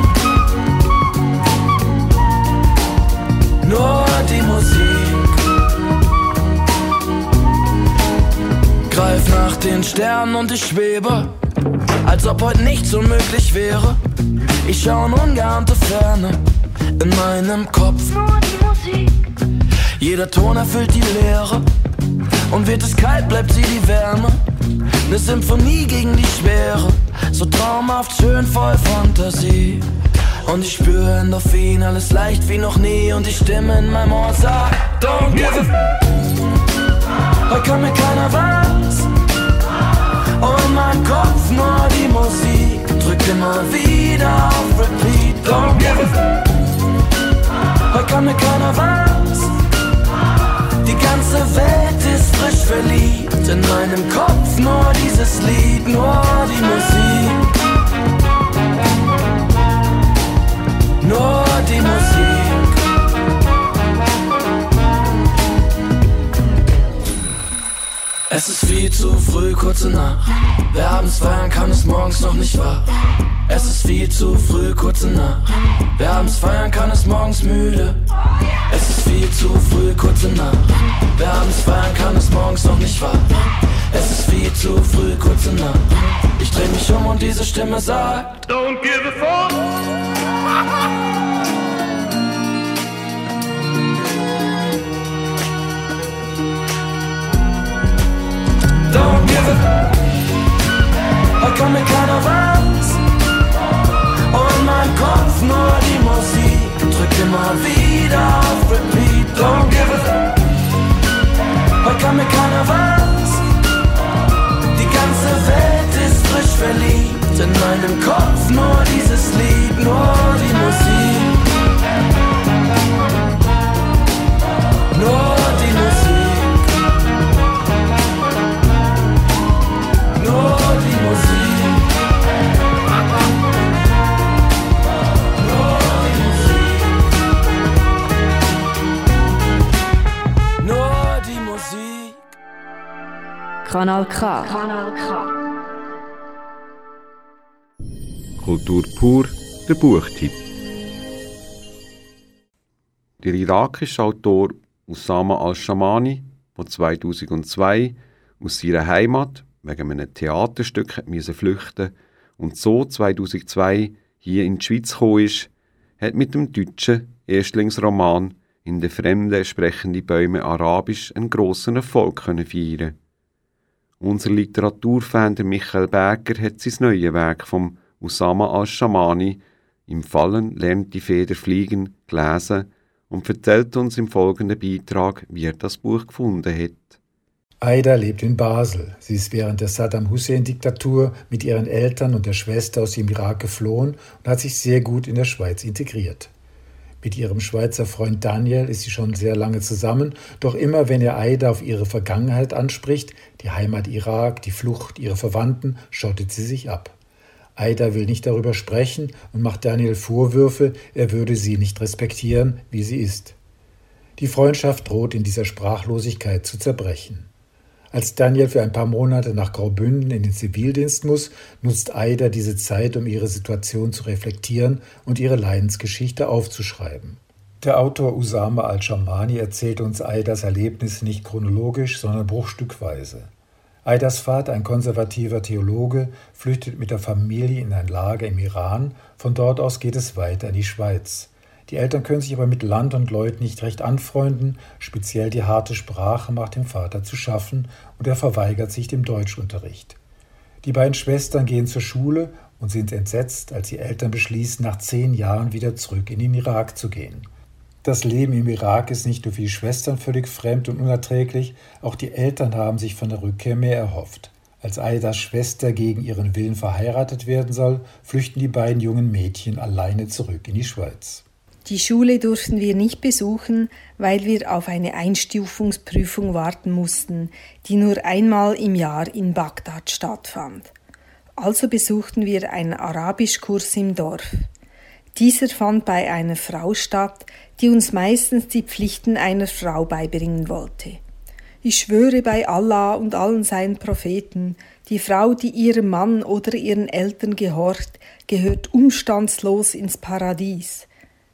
Nur die Musik. Greif nach den Sternen und ich schwebe, als ob heute nichts unmöglich wäre. Ich schau in ungeahnte Ferne in meinem Kopf. Nur die Musik. Jeder Ton erfüllt die Leere. Und wird es kalt, bleibt sie die Wärme. Ne Symphonie gegen die Schwere. So traumhaft schön voll Fantasie. Und ich spüre Endorphin, alles leicht wie noch nie. Und die Stimme in meinem Ohr sagt: Don't give a f. Heute kann mir keiner was. Oh, in meinem Kopf nur die Musik. Drück immer wieder auf Repeat. Don't give a f. Heute kann mir keiner die ganze Welt ist frisch verliebt. In meinem Kopf nur dieses Lied, nur die Musik. Nur die Musik. Es ist viel zu früh, kurze Nacht. Wer abends feiern kann, ist morgens noch nicht wach. Es ist viel zu früh, kurze Nacht. Wer abends feiern kann, ist morgens müde. Es ist viel zu früh, kurze Nacht. Wer abends feiern kann, ist morgens noch nicht wach. Es ist viel zu früh, kurze Nacht. Ich dreh mich um und diese Stimme sagt: Don't give a fuck. Don't give a fuck. Heute kommt mir keiner was. Mein Kopf nur die Musik. Drück immer wieder auf Repeat. Don't give a fuck. Heute kann mir keiner was. Die ganze Welt ist frisch verliebt. In meinem Kopf nur dieses Lied, nur die Musik. Kanal K. Kultur pur, der Buchtipp. Der irakische Autor Usama al-Shamani, der 2002 aus seiner Heimat wegen einem Theaterstück müssen flüchten und so 2002 hier in die Schweiz gekommen ist, hat mit dem deutschen Erstlingsroman «In der Fremde sprechen die Bäume Arabisch» einen grossen Erfolg können feiern. Unser Literaturfan Michael Berger hat sein neues Werk vom Usama al-Shamani «Im Fallen lernt die Feder fliegen» gelesen und erzählt uns im folgenden Beitrag, wie er das Buch gefunden hat. Aida lebt in Basel. Sie ist während der Saddam Hussein-Diktatur mit ihren Eltern und der Schwester aus dem Irak geflohen und hat sich sehr gut in der Schweiz integriert. Mit ihrem Schweizer Freund Daniel ist sie schon sehr lange zusammen, doch immer wenn er Aida auf ihre Vergangenheit anspricht, die Heimat Irak, die Flucht, ihre Verwandten, schottet sie sich ab. Aida will nicht darüber sprechen und macht Daniel Vorwürfe, er würde sie nicht respektieren, wie sie ist. Die Freundschaft droht in dieser Sprachlosigkeit zu zerbrechen. Als Daniel für ein paar Monate nach Graubünden in den Zivildienst muss, nutzt Aida diese Zeit, um ihre Situation zu reflektieren und ihre Leidensgeschichte aufzuschreiben. Der Autor Usama al-Shamani erzählt uns Aidas Erlebnisse nicht chronologisch, sondern bruchstückweise. Vater, ein konservativer Theologe, flüchtet mit der Familie in ein Lager im Iran. Von dort aus geht es weiter in die Schweiz. Die Eltern können sich aber mit Land und Leuten nicht recht anfreunden, speziell die harte Sprache macht dem Vater zu schaffen und er verweigert sich dem Deutschunterricht. Die beiden Schwestern gehen zur Schule und sind entsetzt, als die Eltern beschließen, nach zehn Jahren wieder zurück in den Irak zu gehen. Das Leben im Irak ist nicht nur für die Schwestern völlig fremd und unerträglich, auch die Eltern haben sich von der Rückkehr mehr erhofft. Als Aidas Schwester gegen ihren Willen verheiratet werden soll, flüchten die beiden jungen Mädchen alleine zurück in die Schweiz. Die Schule durften wir nicht besuchen, weil wir auf eine Einstufungsprüfung warten mussten, die nur einmal im Jahr in Bagdad stattfand. Also besuchten wir einen Arabischkurs im Dorf. Dieser fand bei einer Frau statt, die uns meistens die Pflichten einer Frau beibringen wollte. Ich schwöre bei Allah und allen seinen Propheten, die Frau, die ihrem Mann oder ihren Eltern gehorcht, gehört umstandslos ins Paradies,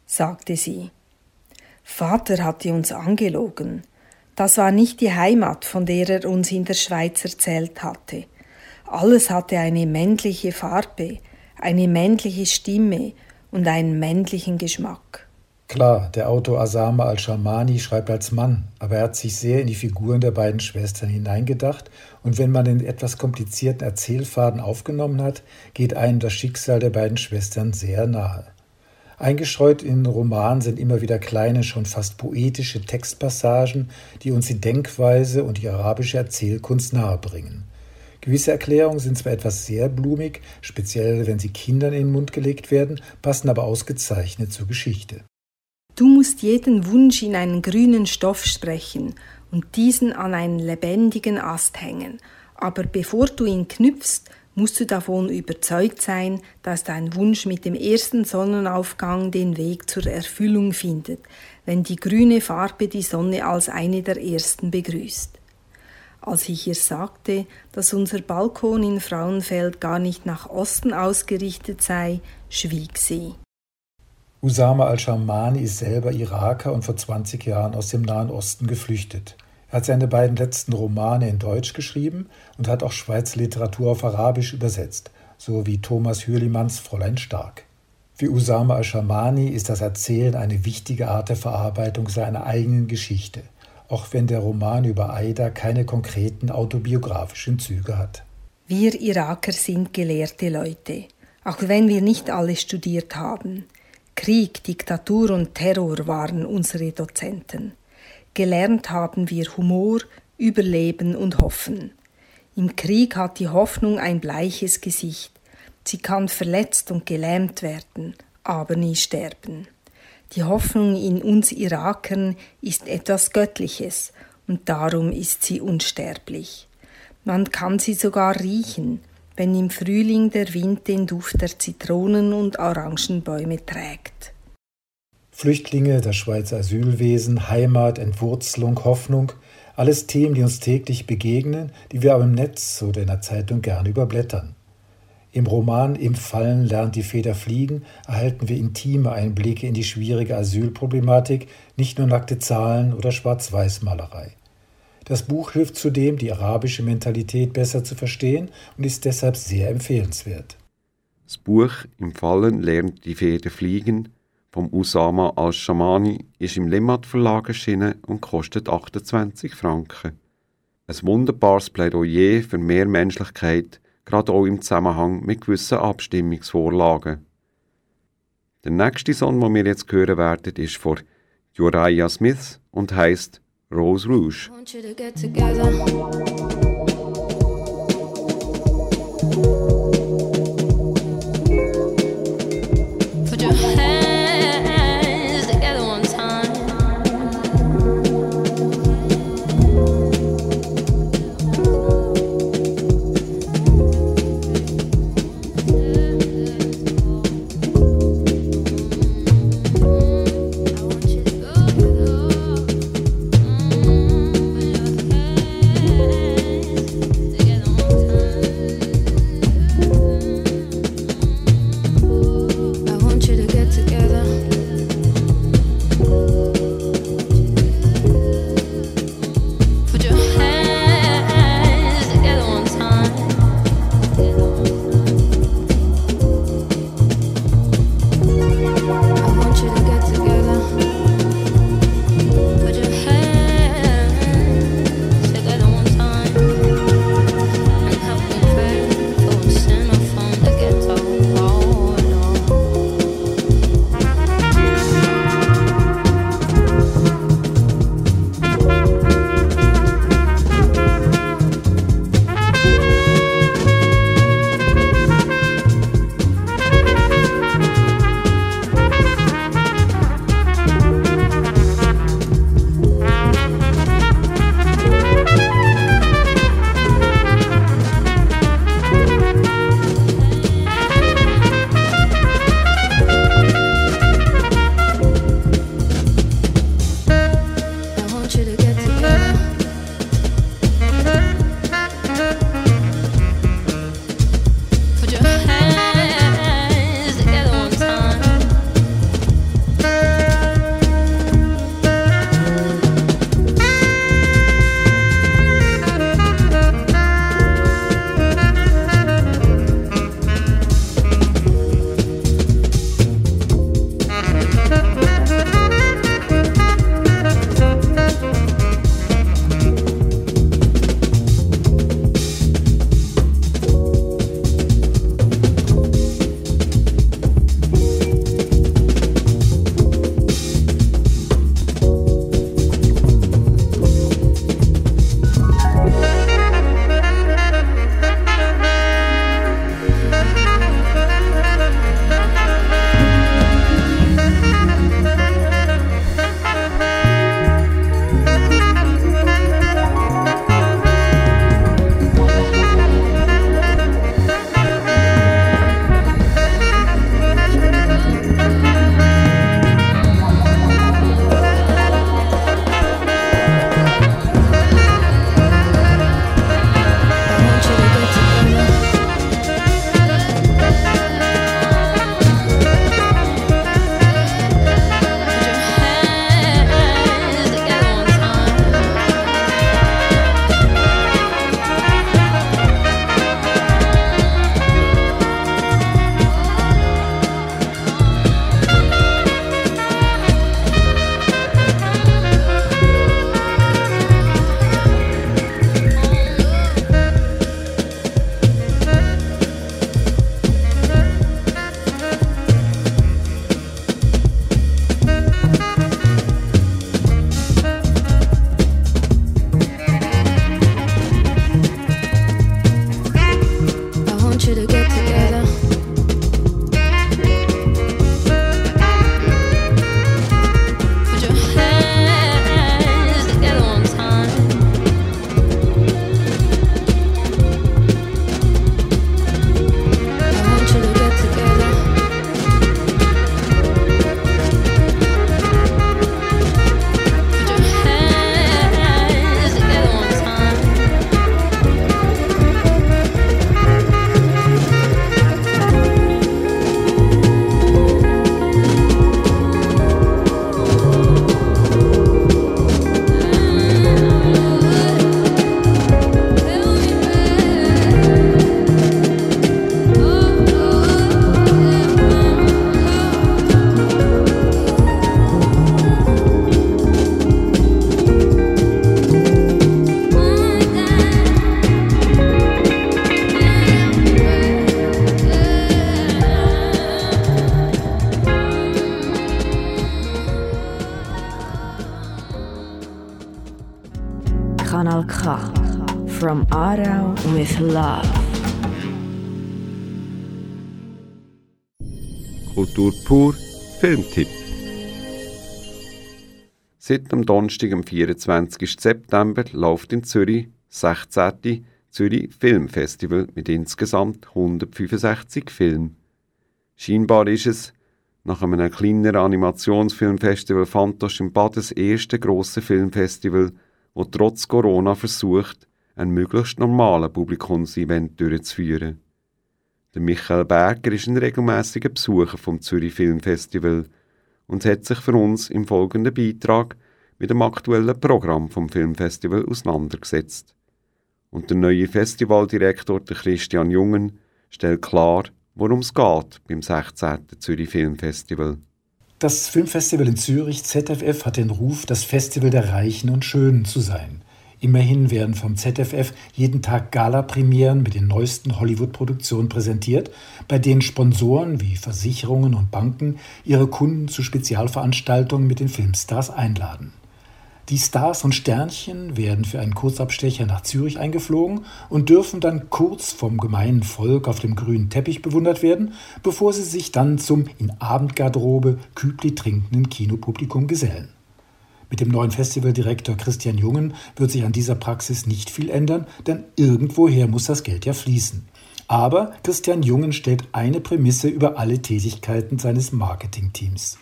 sagte sie. Vater hatte uns angelogen. Das war nicht die Heimat, von der er uns in der Schweiz erzählt hatte. Alles hatte eine männliche Farbe, eine männliche Stimme und einen männlichen Geschmack. Klar, der Autor Asama al-Shamani schreibt als Mann, aber er hat sich sehr in die Figuren der beiden Schwestern hineingedacht und wenn man den etwas komplizierten Erzählfaden aufgenommen hat, geht einem das Schicksal der beiden Schwestern sehr nahe. Eingestreut in den Roman sind immer wieder kleine, schon fast poetische Textpassagen, die uns die Denkweise und die arabische Erzählkunst nahebringen. Gewisse Erklärungen sind zwar etwas sehr blumig, speziell wenn sie Kindern in den Mund gelegt werden, passen aber ausgezeichnet zur Geschichte. Du musst jeden Wunsch in einen grünen Stoff sprechen und diesen an einen lebendigen Ast hängen. Aber bevor du ihn knüpfst, musst du davon überzeugt sein, dass dein Wunsch mit dem ersten Sonnenaufgang den Weg zur Erfüllung findet, wenn die grüne Farbe die Sonne als eine der ersten begrüßt. Als ich ihr sagte, dass unser Balkon in Frauenfeld gar nicht nach Osten ausgerichtet sei, schwieg sie. Usama al-Shamani ist selber Iraker und vor 20 Jahren aus dem Nahen Osten geflüchtet. Er hat seine beiden letzten Romane in Deutsch geschrieben und hat auch Schweizer Literatur auf Arabisch übersetzt, so wie Thomas Hürlimanns Fräulein Stark. Für Usama al-Shamani ist das Erzählen eine wichtige Art der Verarbeitung seiner eigenen Geschichte, auch wenn der Roman über Aida keine konkreten autobiografischen Züge hat. Wir Iraker sind gelehrte Leute, auch wenn wir nicht alle studiert haben. Krieg, Diktatur und Terror waren unsere Dozenten. Gelernt haben wir Humor, Überleben und Hoffen. Im Krieg hat die Hoffnung ein bleiches Gesicht. Sie kann verletzt und gelähmt werden, aber nie sterben. Die Hoffnung in uns Irakern ist etwas Göttliches und darum ist sie unsterblich. Man kann sie sogar riechen, wenn im Frühling der Wind den Duft der Zitronen- und Orangenbäume trägt. Flüchtlinge, das Schweizer Asylwesen, Heimat, Entwurzelung, Hoffnung, alles Themen, die uns täglich begegnen, die wir aber im Netz oder in der Zeitung gerne überblättern. Im Roman Im Fallen lernt die Feder fliegen erhalten wir intime Einblicke in die schwierige Asylproblematik, nicht nur nackte Zahlen oder Schwarz-Weiß-Malerei. Das Buch hilft zudem, die arabische Mentalität besser zu verstehen und ist deshalb sehr empfehlenswert. Das Buch Im Fallen lernt die Feder fliegen vom Usama al-Shamani ist im Limmat Verlag erschienen und kostet 28 Franken. Ein wunderbares Plädoyer für mehr Menschlichkeit, gerade auch im Zusammenhang mit gewissen Abstimmungsvorlagen. Der nächste Song, den wir jetzt hören werden, ist von Uriah Smith und heißt Rose Rouge. should get together. Love. Kultur pur Filmtipp. Seit dem Donnerstag, am 24. September, läuft in Zürich das 16. Zürich Filmfestival mit insgesamt 165 Filmen. Scheinbar ist es, nach einem kleineren Animationsfilmfestival Fantasch im Bad das erste grosse Filmfestival, das trotz Corona versucht, ein möglichst normales Publikumsevent durchzuführen. Der Michael Berger ist ein regelmäßiger Besucher vom Zürich Filmfestival und hat sich für uns im folgenden Beitrag mit dem aktuellen Programm vom Filmfestival auseinandergesetzt. Und der neue Festivaldirektor der Christian Jungen stellt klar, worum es geht beim 16. Zürich Filmfestival. Das Filmfestival in Zürich, ZFF, hat den Ruf, das Festival der Reichen und Schönen zu sein. Immerhin werden vom ZFF jeden Tag Gala-Premieren mit den neuesten Hollywood-Produktionen präsentiert, bei denen Sponsoren wie Versicherungen und Banken ihre Kunden zu Spezialveranstaltungen mit den Filmstars einladen. Die Stars und Sternchen werden für einen Kurzabstecher nach Zürich eingeflogen und dürfen dann kurz vom gemeinen Volk auf dem grünen Teppich bewundert werden, bevor sie sich dann zum in Abendgarderobe Kübli trinkenden Kinopublikum gesellen. Mit dem neuen Festivaldirektor Christian Jungen wird sich an dieser Praxis nicht viel ändern, denn irgendwoher muss das Geld ja fließen. Aber Christian Jungen stellt eine Prämisse über alle Tätigkeiten seines Marketingteams.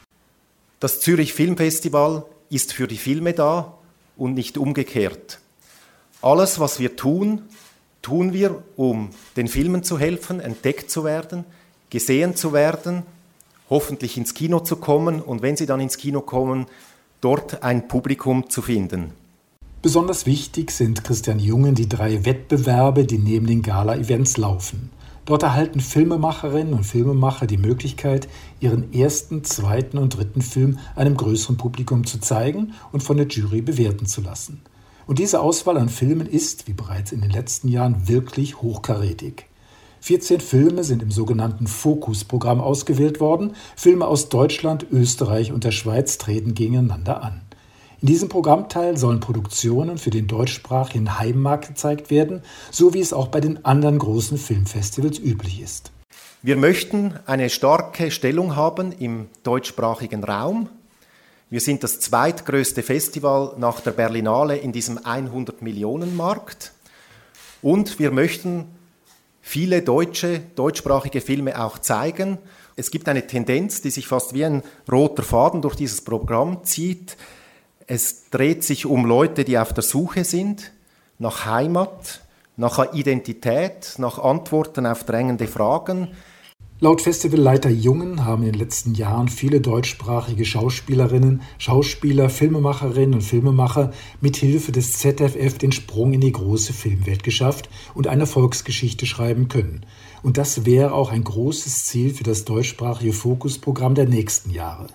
Das Zürich Filmfestival ist für die Filme da und nicht umgekehrt. Alles, was wir tun, tun wir, um den Filmen zu helfen, entdeckt zu werden, gesehen zu werden, hoffentlich ins Kino zu kommen und wenn sie dann ins Kino kommen, dort ein Publikum zu finden. Besonders wichtig sind Christian Jungen die drei Wettbewerbe, die neben den Gala-Events laufen. Dort erhalten Filmemacherinnen und Filmemacher die Möglichkeit, ihren ersten, zweiten und dritten Film einem größeren Publikum zu zeigen und von der Jury bewerten zu lassen. Und diese Auswahl an Filmen ist, wie bereits in den letzten Jahren, wirklich hochkarätig. 14 Filme sind im sogenannten Fokus-Programm ausgewählt worden. Filme aus Deutschland, Österreich und der Schweiz treten gegeneinander an. In diesem Programmteil sollen Produktionen für den deutschsprachigen Heimmarkt gezeigt werden, so wie es auch bei den anderen großen Filmfestivals üblich ist. Wir möchten eine starke Stellung haben im deutschsprachigen Raum. Wir sind das zweitgrößte Festival nach der Berlinale in diesem 100 Millionen Markt. Und wir möchten viele deutsche, deutschsprachige Filme auch zeigen. Es gibt eine Tendenz, die sich fast wie ein roter Faden durch dieses Programm zieht. Es dreht sich um Leute, die auf der Suche sind nach Heimat, nach Identität, nach Antworten auf drängende Fragen. Laut Festivalleiter Jungen haben in den letzten Jahren viele deutschsprachige Schauspielerinnen, Schauspieler, Filmemacherinnen und Filmemacher mit Hilfe des ZFF den Sprung in die große Filmwelt geschafft und eine Volksgeschichte schreiben können. Und das wäre auch ein großes Ziel für das deutschsprachige Fokusprogramm der nächsten Jahre.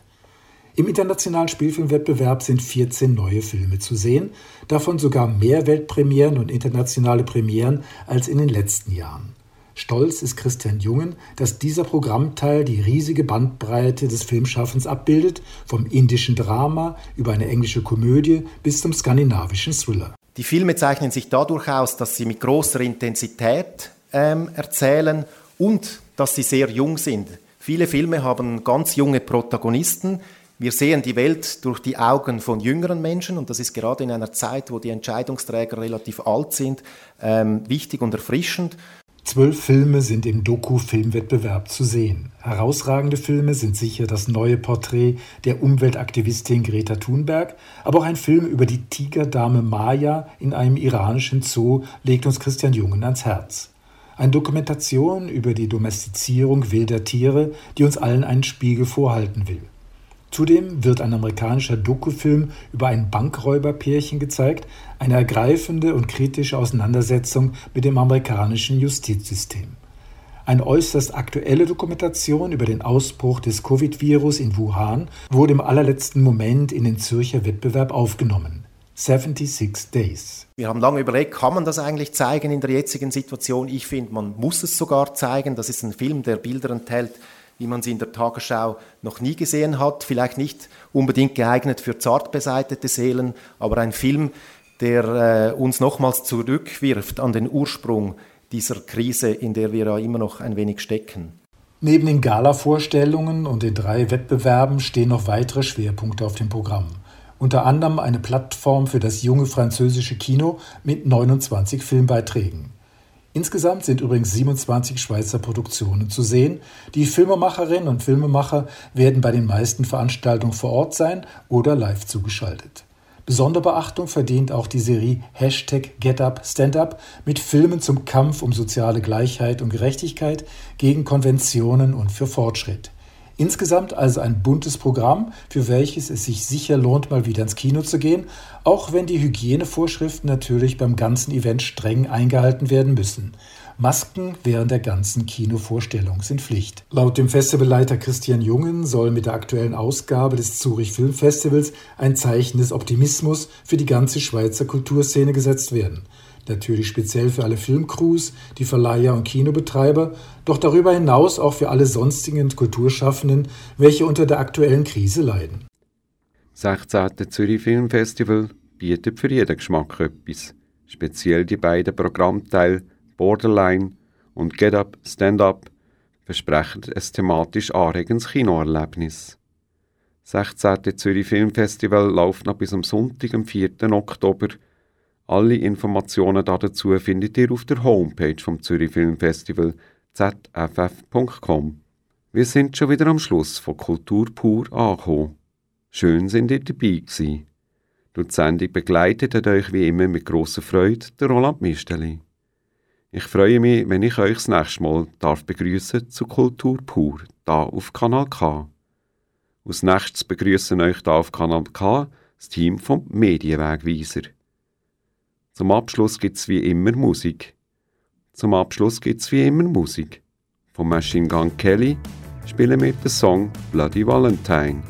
Im internationalen Spielfilmwettbewerb sind 14 neue Filme zu sehen, davon sogar mehr Weltpremieren und internationale Premieren als in den letzten Jahren. Stolz ist Christian Jungen, dass dieser Programmteil die riesige Bandbreite des Filmschaffens abbildet, vom indischen Drama über eine englische Komödie bis zum skandinavischen Thriller. Die Filme zeichnen sich dadurch aus, dass sie mit großer Intensität ähm, erzählen und dass sie sehr jung sind. Viele Filme haben ganz junge Protagonisten. Wir sehen die Welt durch die Augen von jüngeren Menschen und das ist gerade in einer Zeit, wo die Entscheidungsträger relativ alt sind, ähm, wichtig und erfrischend. Zwölf Filme sind im Doku-Filmwettbewerb zu sehen. Herausragende Filme sind sicher das neue Porträt der Umweltaktivistin Greta Thunberg, aber auch ein Film über die Tigerdame Maya in einem iranischen Zoo legt uns Christian Jungen ans Herz. Eine Dokumentation über die Domestizierung wilder Tiere, die uns allen einen Spiegel vorhalten will. Zudem wird ein amerikanischer Dokufilm über ein Bankräuberpärchen gezeigt, eine ergreifende und kritische Auseinandersetzung mit dem amerikanischen Justizsystem. Eine äußerst aktuelle Dokumentation über den Ausbruch des Covid-Virus in Wuhan wurde im allerletzten Moment in den Zürcher Wettbewerb aufgenommen. 76 Days. Wir haben lange überlegt, kann man das eigentlich zeigen in der jetzigen Situation? Ich finde, man muss es sogar zeigen. Das ist ein Film, der Bilder enthält, wie man sie in der Tagesschau noch nie gesehen hat. Vielleicht nicht unbedingt geeignet für zart beseitete Seelen, aber ein Film, der äh, uns nochmals zurückwirft an den Ursprung dieser Krise, in der wir ja immer noch ein wenig stecken. Neben den Gala-Vorstellungen und den drei Wettbewerben stehen noch weitere Schwerpunkte auf dem Programm. Unter anderem eine Plattform für das junge französische Kino mit 29 Filmbeiträgen. Insgesamt sind übrigens 27 Schweizer Produktionen zu sehen. Die Filmemacherinnen und Filmemacher werden bei den meisten Veranstaltungen vor Ort sein oder live zugeschaltet. Besondere Beachtung verdient auch die Serie Hashtag GetUp mit Filmen zum Kampf um soziale Gleichheit und Gerechtigkeit, gegen Konventionen und für Fortschritt. Insgesamt also ein buntes Programm, für welches es sich sicher lohnt, mal wieder ins Kino zu gehen, auch wenn die Hygienevorschriften natürlich beim ganzen Event streng eingehalten werden müssen. Masken während der ganzen Kinovorstellung sind Pflicht. Laut dem Festivalleiter Christian Jungen soll mit der aktuellen Ausgabe des Zurich Filmfestivals ein Zeichen des Optimismus für die ganze Schweizer Kulturszene gesetzt werden natürlich speziell für alle Filmcrews, die Verleiher und Kinobetreiber, doch darüber hinaus auch für alle sonstigen Kulturschaffenden, welche unter der aktuellen Krise leiden. 16. Zürich Filmfestival bietet für jeden Geschmack etwas. Speziell die beiden Programmteile Borderline und Get Up, Stand Up versprechen ein thematisch anregendes Kinoerlebnis. 16. Zürich Filmfestival läuft noch bis am Sonntag, am 4. Oktober alle Informationen dazu findet ihr auf der Homepage vom Zürich Filmfestival zff.com. Wir sind schon wieder am Schluss von Kultur pur angekommen. Schön sind ihr dabei gewesen. Durch die Sendung begleitet euch wie immer mit grosser Freude der Roland Misteli. Ich freue mich, wenn ich euch das nächste Mal darf begrüßen zu Kultur pur, da auf Kanal K. Als nächstes begrüßen euch da auf Kanal K das Team vom Medienwegweiser. Zum Abschluss gibt's wie immer Musik. Zum Abschluss gibt's wie immer Musik. Vom Machine Gun Kelly spielen wir den Song Bloody Valentine.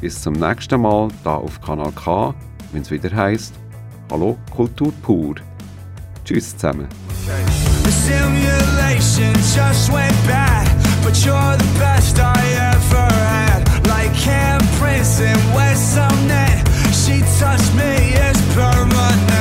Bis zum nächsten Mal da auf Kanal K, wenn's wieder heißt Hallo Kultur pur. Tschüss zusammen. The simulation just went bad, but you're the best I ever had. Like Cam Prince and Wes Okay. She touched me, as permanent